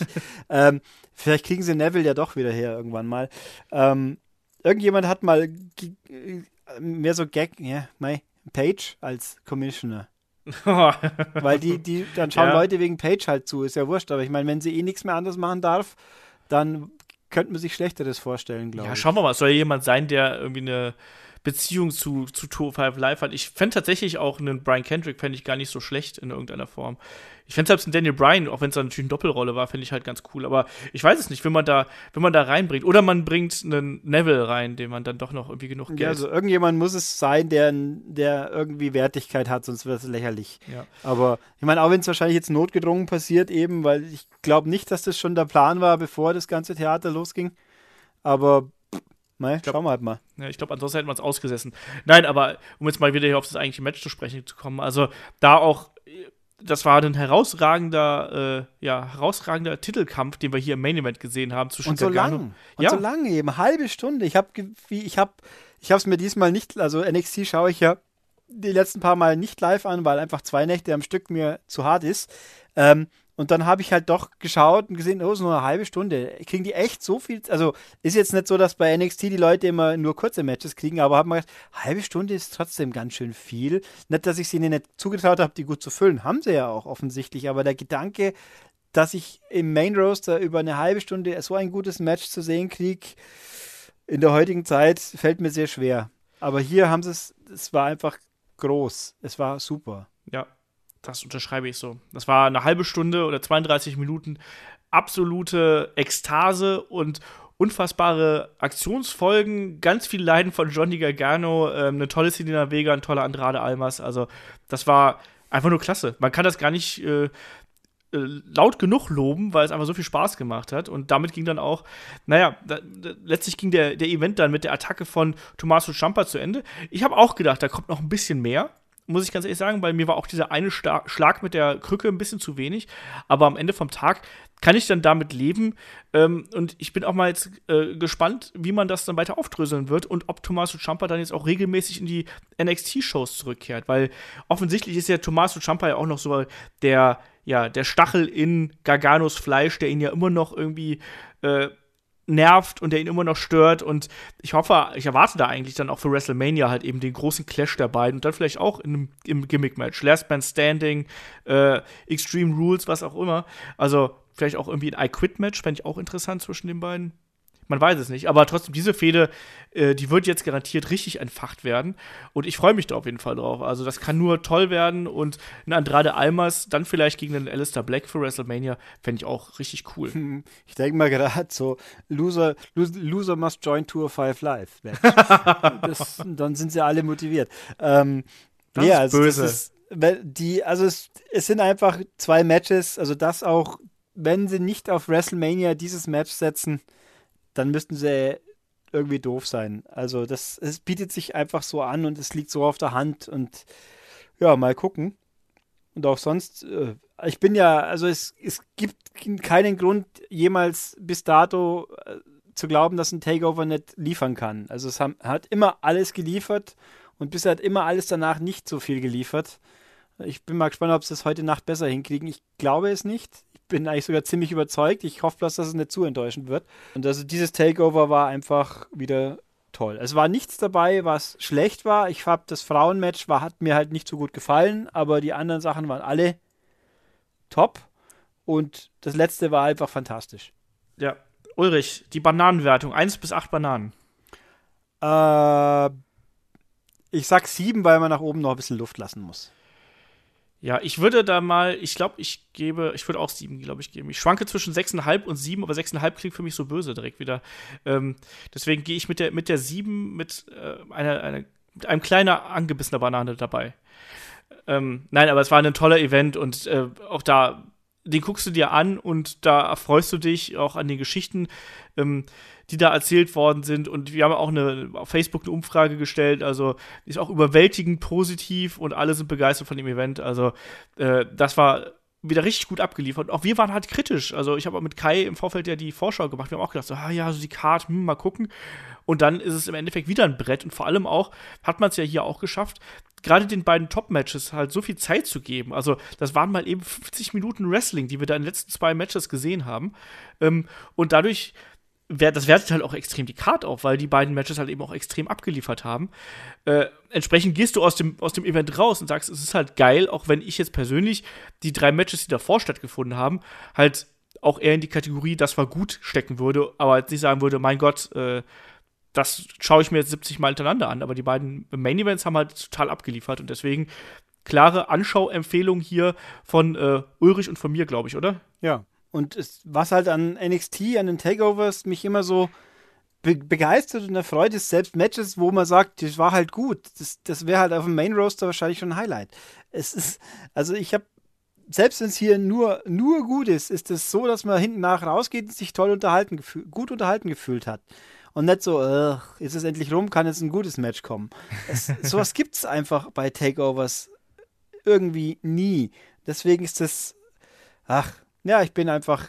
ähm, vielleicht kriegen sie Neville ja doch wieder her irgendwann mal. Ähm, irgendjemand hat mal mehr so Gag, ja, my Page als Commissioner. Weil die, die, dann schauen ja. Leute wegen Page halt zu, ist ja wurscht. Aber ich meine, wenn sie eh nichts mehr anderes machen darf, dann könnte man sich Schlechteres vorstellen, glaube ich. Ja, schauen wir mal. Es soll ja jemand sein, der irgendwie eine Beziehung zu, zu Tour 5 Live hat. Ich fände tatsächlich auch einen Brian Kendrick, fände ich gar nicht so schlecht in irgendeiner Form. Ich fände selbst einen Daniel Bryan, auch wenn es natürlich eine Doppelrolle war, fände ich halt ganz cool. Aber ich weiß es nicht, wenn man da, wenn man da reinbringt. Oder man bringt einen Neville rein, dem man dann doch noch irgendwie genug Geld. Ja, also irgendjemand muss es sein, der, der irgendwie Wertigkeit hat, sonst wird es lächerlich. Ja. Aber ich meine, auch wenn es wahrscheinlich jetzt notgedrungen passiert, eben, weil ich glaube nicht, dass das schon der Plan war, bevor das ganze Theater losging. Aber Nein, glaub, schauen wir halt mal. Ja, ich glaube, ansonsten hätten wir es ausgesessen. Nein, aber um jetzt mal wieder hier auf das eigentliche Match zu sprechen zu kommen, also da auch, das war ein herausragender, äh, ja, herausragender Titelkampf, den wir hier im Main Event gesehen haben zwischen Und so Gargano. lang. Und ja. so lang eben, halbe Stunde. Ich habe ich habe ich habe es mir diesmal nicht, also NXT schaue ich ja die letzten paar Mal nicht live an, weil einfach zwei Nächte am Stück mir zu hart ist. Ähm, und dann habe ich halt doch geschaut und gesehen, oh, so nur eine halbe Stunde. Kriegen die echt so viel? Also ist jetzt nicht so, dass bei NXT die Leute immer nur kurze Matches kriegen, aber habe mir gedacht, halbe Stunde ist trotzdem ganz schön viel. Nicht, dass ich sie ihnen nicht zugetraut habe, die gut zu füllen. Haben sie ja auch offensichtlich. Aber der Gedanke, dass ich im Main Roaster über eine halbe Stunde so ein gutes Match zu sehen kriege, in der heutigen Zeit, fällt mir sehr schwer. Aber hier haben sie es, es war einfach groß. Es war super. Ja, das unterschreibe ich so. Das war eine halbe Stunde oder 32 Minuten absolute Ekstase und unfassbare Aktionsfolgen, ganz viel Leiden von Johnny Gargano, ähm, eine tolle Selena Vega, ein toller Andrade Almas. Also, das war einfach nur klasse. Man kann das gar nicht äh, äh, laut genug loben, weil es einfach so viel Spaß gemacht hat. Und damit ging dann auch, naja, da, da, letztlich ging der, der Event dann mit der Attacke von Tommaso Ciampa zu Ende. Ich habe auch gedacht, da kommt noch ein bisschen mehr muss ich ganz ehrlich sagen, weil mir war auch dieser eine Schlag mit der Krücke ein bisschen zu wenig. Aber am Ende vom Tag kann ich dann damit leben. Ähm, und ich bin auch mal jetzt äh, gespannt, wie man das dann weiter aufdröseln wird und ob Tommaso Ciampa dann jetzt auch regelmäßig in die NXT-Shows zurückkehrt. Weil offensichtlich ist ja Tommaso Ciampa ja auch noch so der, ja, der Stachel in Garganos Fleisch, der ihn ja immer noch irgendwie äh, nervt und der ihn immer noch stört. Und ich hoffe, ich erwarte da eigentlich dann auch für WrestleMania halt eben den großen Clash der beiden und dann vielleicht auch in, im Gimmick-Match. Last Man Standing, äh, Extreme Rules, was auch immer. Also vielleicht auch irgendwie ein I-Quit-Match, fände ich auch interessant zwischen den beiden. Man weiß es nicht. Aber trotzdem, diese Fehde, äh, die wird jetzt garantiert richtig entfacht werden. Und ich freue mich da auf jeden Fall drauf. Also, das kann nur toll werden. Und ein Andrade Almas dann vielleicht gegen einen Alistair Black für WrestleMania fände ich auch richtig cool. Ich denke mal gerade so: Loser, Loser must join Tour 5 Live. das, dann sind sie alle motiviert. Ähm, das ja, ist also böse. Das ist, die, also es, es sind einfach zwei Matches, also das auch, wenn sie nicht auf WrestleMania dieses Match setzen, dann müssten sie irgendwie doof sein. Also das, es bietet sich einfach so an und es liegt so auf der Hand und ja, mal gucken. Und auch sonst, äh, ich bin ja, also es, es gibt keinen Grund, jemals bis dato äh, zu glauben, dass ein Takeover nicht liefern kann. Also es haben, hat immer alles geliefert und bisher hat immer alles danach nicht so viel geliefert. Ich bin mal gespannt, ob sie es heute Nacht besser hinkriegen. Ich glaube es nicht. Bin eigentlich sogar ziemlich überzeugt. Ich hoffe bloß, dass es nicht zu enttäuschend wird. Und also dieses Takeover war einfach wieder toll. Es war nichts dabei, was schlecht war. Ich habe das Frauenmatch war, hat mir halt nicht so gut gefallen, aber die anderen Sachen waren alle top. Und das letzte war einfach fantastisch. Ja, Ulrich, die Bananenwertung, 1 bis 8 Bananen. Äh, ich sag 7, weil man nach oben noch ein bisschen Luft lassen muss. Ja, ich würde da mal, ich glaube, ich gebe, ich würde auch 7, glaube ich, geben. Ich schwanke zwischen 6,5 und 7, aber 6,5 klingt für mich so böse direkt wieder. Ähm, deswegen gehe ich mit der, mit der 7 mit, äh, einer, einer, mit einem kleiner angebissener Banane dabei. Ähm, nein, aber es war ein toller Event und äh, auch da den guckst du dir an und da erfreust du dich auch an den Geschichten, ähm, die da erzählt worden sind. Und wir haben auch eine, auf Facebook eine Umfrage gestellt, also ist auch überwältigend positiv und alle sind begeistert von dem Event. Also äh, das war wieder richtig gut abgeliefert. Und auch wir waren halt kritisch. Also ich habe auch mit Kai im Vorfeld ja die Vorschau gemacht. Wir haben auch gedacht, so, ah ja, so die Karte, hm, mal gucken. Und dann ist es im Endeffekt wieder ein Brett. Und vor allem auch, hat man es ja hier auch geschafft, gerade den beiden Top-Matches halt so viel Zeit zu geben. Also, das waren mal eben 50 Minuten Wrestling, die wir da in den letzten zwei Matches gesehen haben. Ähm, und dadurch das wertet halt auch extrem die Karte auf, weil die beiden Matches halt eben auch extrem abgeliefert haben. Äh, entsprechend gehst du aus dem, aus dem Event raus und sagst, es ist halt geil, auch wenn ich jetzt persönlich die drei Matches, die davor stattgefunden haben, halt auch eher in die Kategorie, das war gut stecken würde, aber jetzt nicht sagen würde, mein Gott, äh, das schaue ich mir jetzt 70 Mal hintereinander an. Aber die beiden Main Events haben halt total abgeliefert und deswegen klare Anschauempfehlung hier von äh, Ulrich und von mir, glaube ich, oder? Ja. Und es, was halt an NXT, an den Takeovers mich immer so be begeistert und erfreut, ist selbst Matches, wo man sagt, das war halt gut. Das, das wäre halt auf dem Main Roaster wahrscheinlich schon ein Highlight. Es ist, also ich habe selbst wenn es hier nur, nur gut ist, ist es so, dass man hinten nach rausgeht und sich toll unterhalten, gut unterhalten gefühlt hat und nicht so, äh, ist es endlich rum, kann jetzt ein gutes Match kommen. Es, sowas gibt es einfach bei Takeovers irgendwie nie. Deswegen ist das, ach, ja, ich bin einfach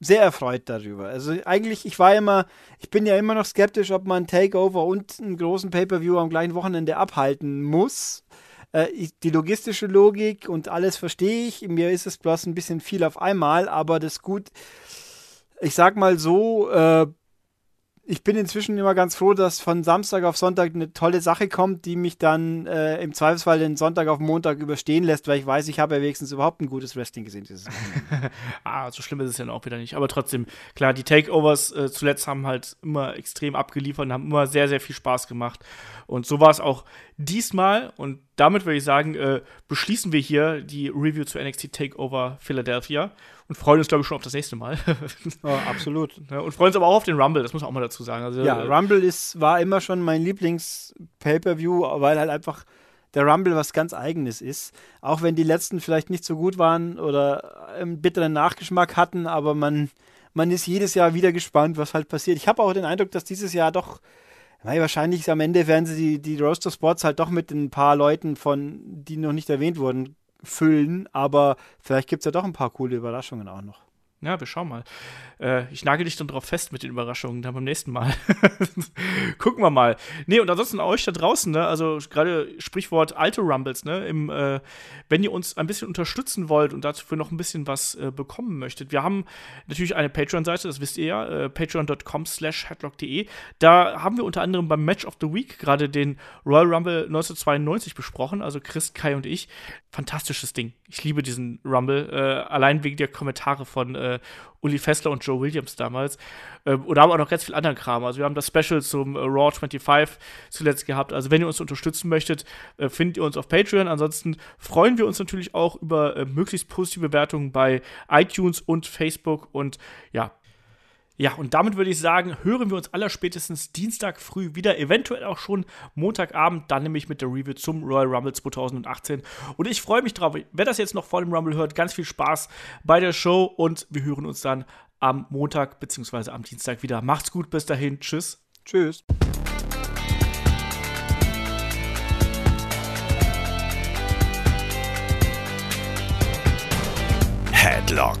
sehr erfreut darüber. Also eigentlich, ich war immer, ich bin ja immer noch skeptisch, ob man Takeover und einen großen Pay-per-View am gleichen Wochenende abhalten muss. Äh, die logistische Logik und alles verstehe ich. Mir ist es bloß ein bisschen viel auf einmal, aber das gut. Ich sag mal so, äh, ich bin inzwischen immer ganz froh, dass von Samstag auf Sonntag eine tolle Sache kommt, die mich dann äh, im Zweifelsfall den Sonntag auf Montag überstehen lässt, weil ich weiß, ich habe ja wenigstens überhaupt ein gutes Wrestling gesehen. ah, so schlimm ist es ja auch wieder nicht. Aber trotzdem, klar, die Takeovers äh, zuletzt haben halt immer extrem abgeliefert und haben immer sehr, sehr viel Spaß gemacht. Und so war es auch diesmal. Und damit würde ich sagen, äh, beschließen wir hier die Review zu NXT Takeover Philadelphia und freuen uns, glaube ich, schon auf das nächste Mal. ja, absolut. Ja, und freuen uns aber auch auf den Rumble, das muss man auch mal dazu sagen. Also, ja, äh, Rumble ist, war immer schon mein Lieblings-Pay-Per-View, weil halt einfach der Rumble was ganz Eigenes ist. Auch wenn die letzten vielleicht nicht so gut waren oder einen bitteren Nachgeschmack hatten, aber man, man ist jedes Jahr wieder gespannt, was halt passiert. Ich habe auch den Eindruck, dass dieses Jahr doch weil wahrscheinlich am Ende werden sie die, die Roaster-Spots halt doch mit ein paar Leuten von, die noch nicht erwähnt wurden, füllen, aber vielleicht gibt es ja doch ein paar coole Überraschungen auch noch. Ja, wir schauen mal. Äh, ich nagel dich dann drauf fest mit den Überraschungen dann beim nächsten Mal. Gucken wir mal. Nee, und ansonsten euch da draußen, ne, also gerade Sprichwort alte Rumbles, ne, im, äh, wenn ihr uns ein bisschen unterstützen wollt und dafür noch ein bisschen was äh, bekommen möchtet. Wir haben natürlich eine Patreon-Seite, das wisst ihr ja, äh, patreon.com slash headlock.de. Da haben wir unter anderem beim Match of the Week gerade den Royal Rumble 1992 besprochen, also Chris, Kai und ich. Fantastisches Ding. Ich liebe diesen Rumble, äh, allein wegen der Kommentare von äh, Uli Fessler und Joe Williams damals. Ähm, und da haben auch noch ganz viel anderen Kram. Also wir haben das Special zum äh, Raw 25 zuletzt gehabt. Also wenn ihr uns unterstützen möchtet, äh, findet ihr uns auf Patreon. Ansonsten freuen wir uns natürlich auch über äh, möglichst positive Bewertungen bei iTunes und Facebook. Und ja, Ja, und damit würde ich sagen, hören wir uns aller spätestens Dienstag früh wieder, eventuell auch schon Montagabend, dann nämlich mit der Review zum Royal Rumble 2018. Und ich freue mich drauf. Wer das jetzt noch vor dem Rumble hört, ganz viel Spaß bei der Show und wir hören uns dann am Montag bzw. am Dienstag wieder. Macht's gut, bis dahin. Tschüss. Tschüss. Headlock,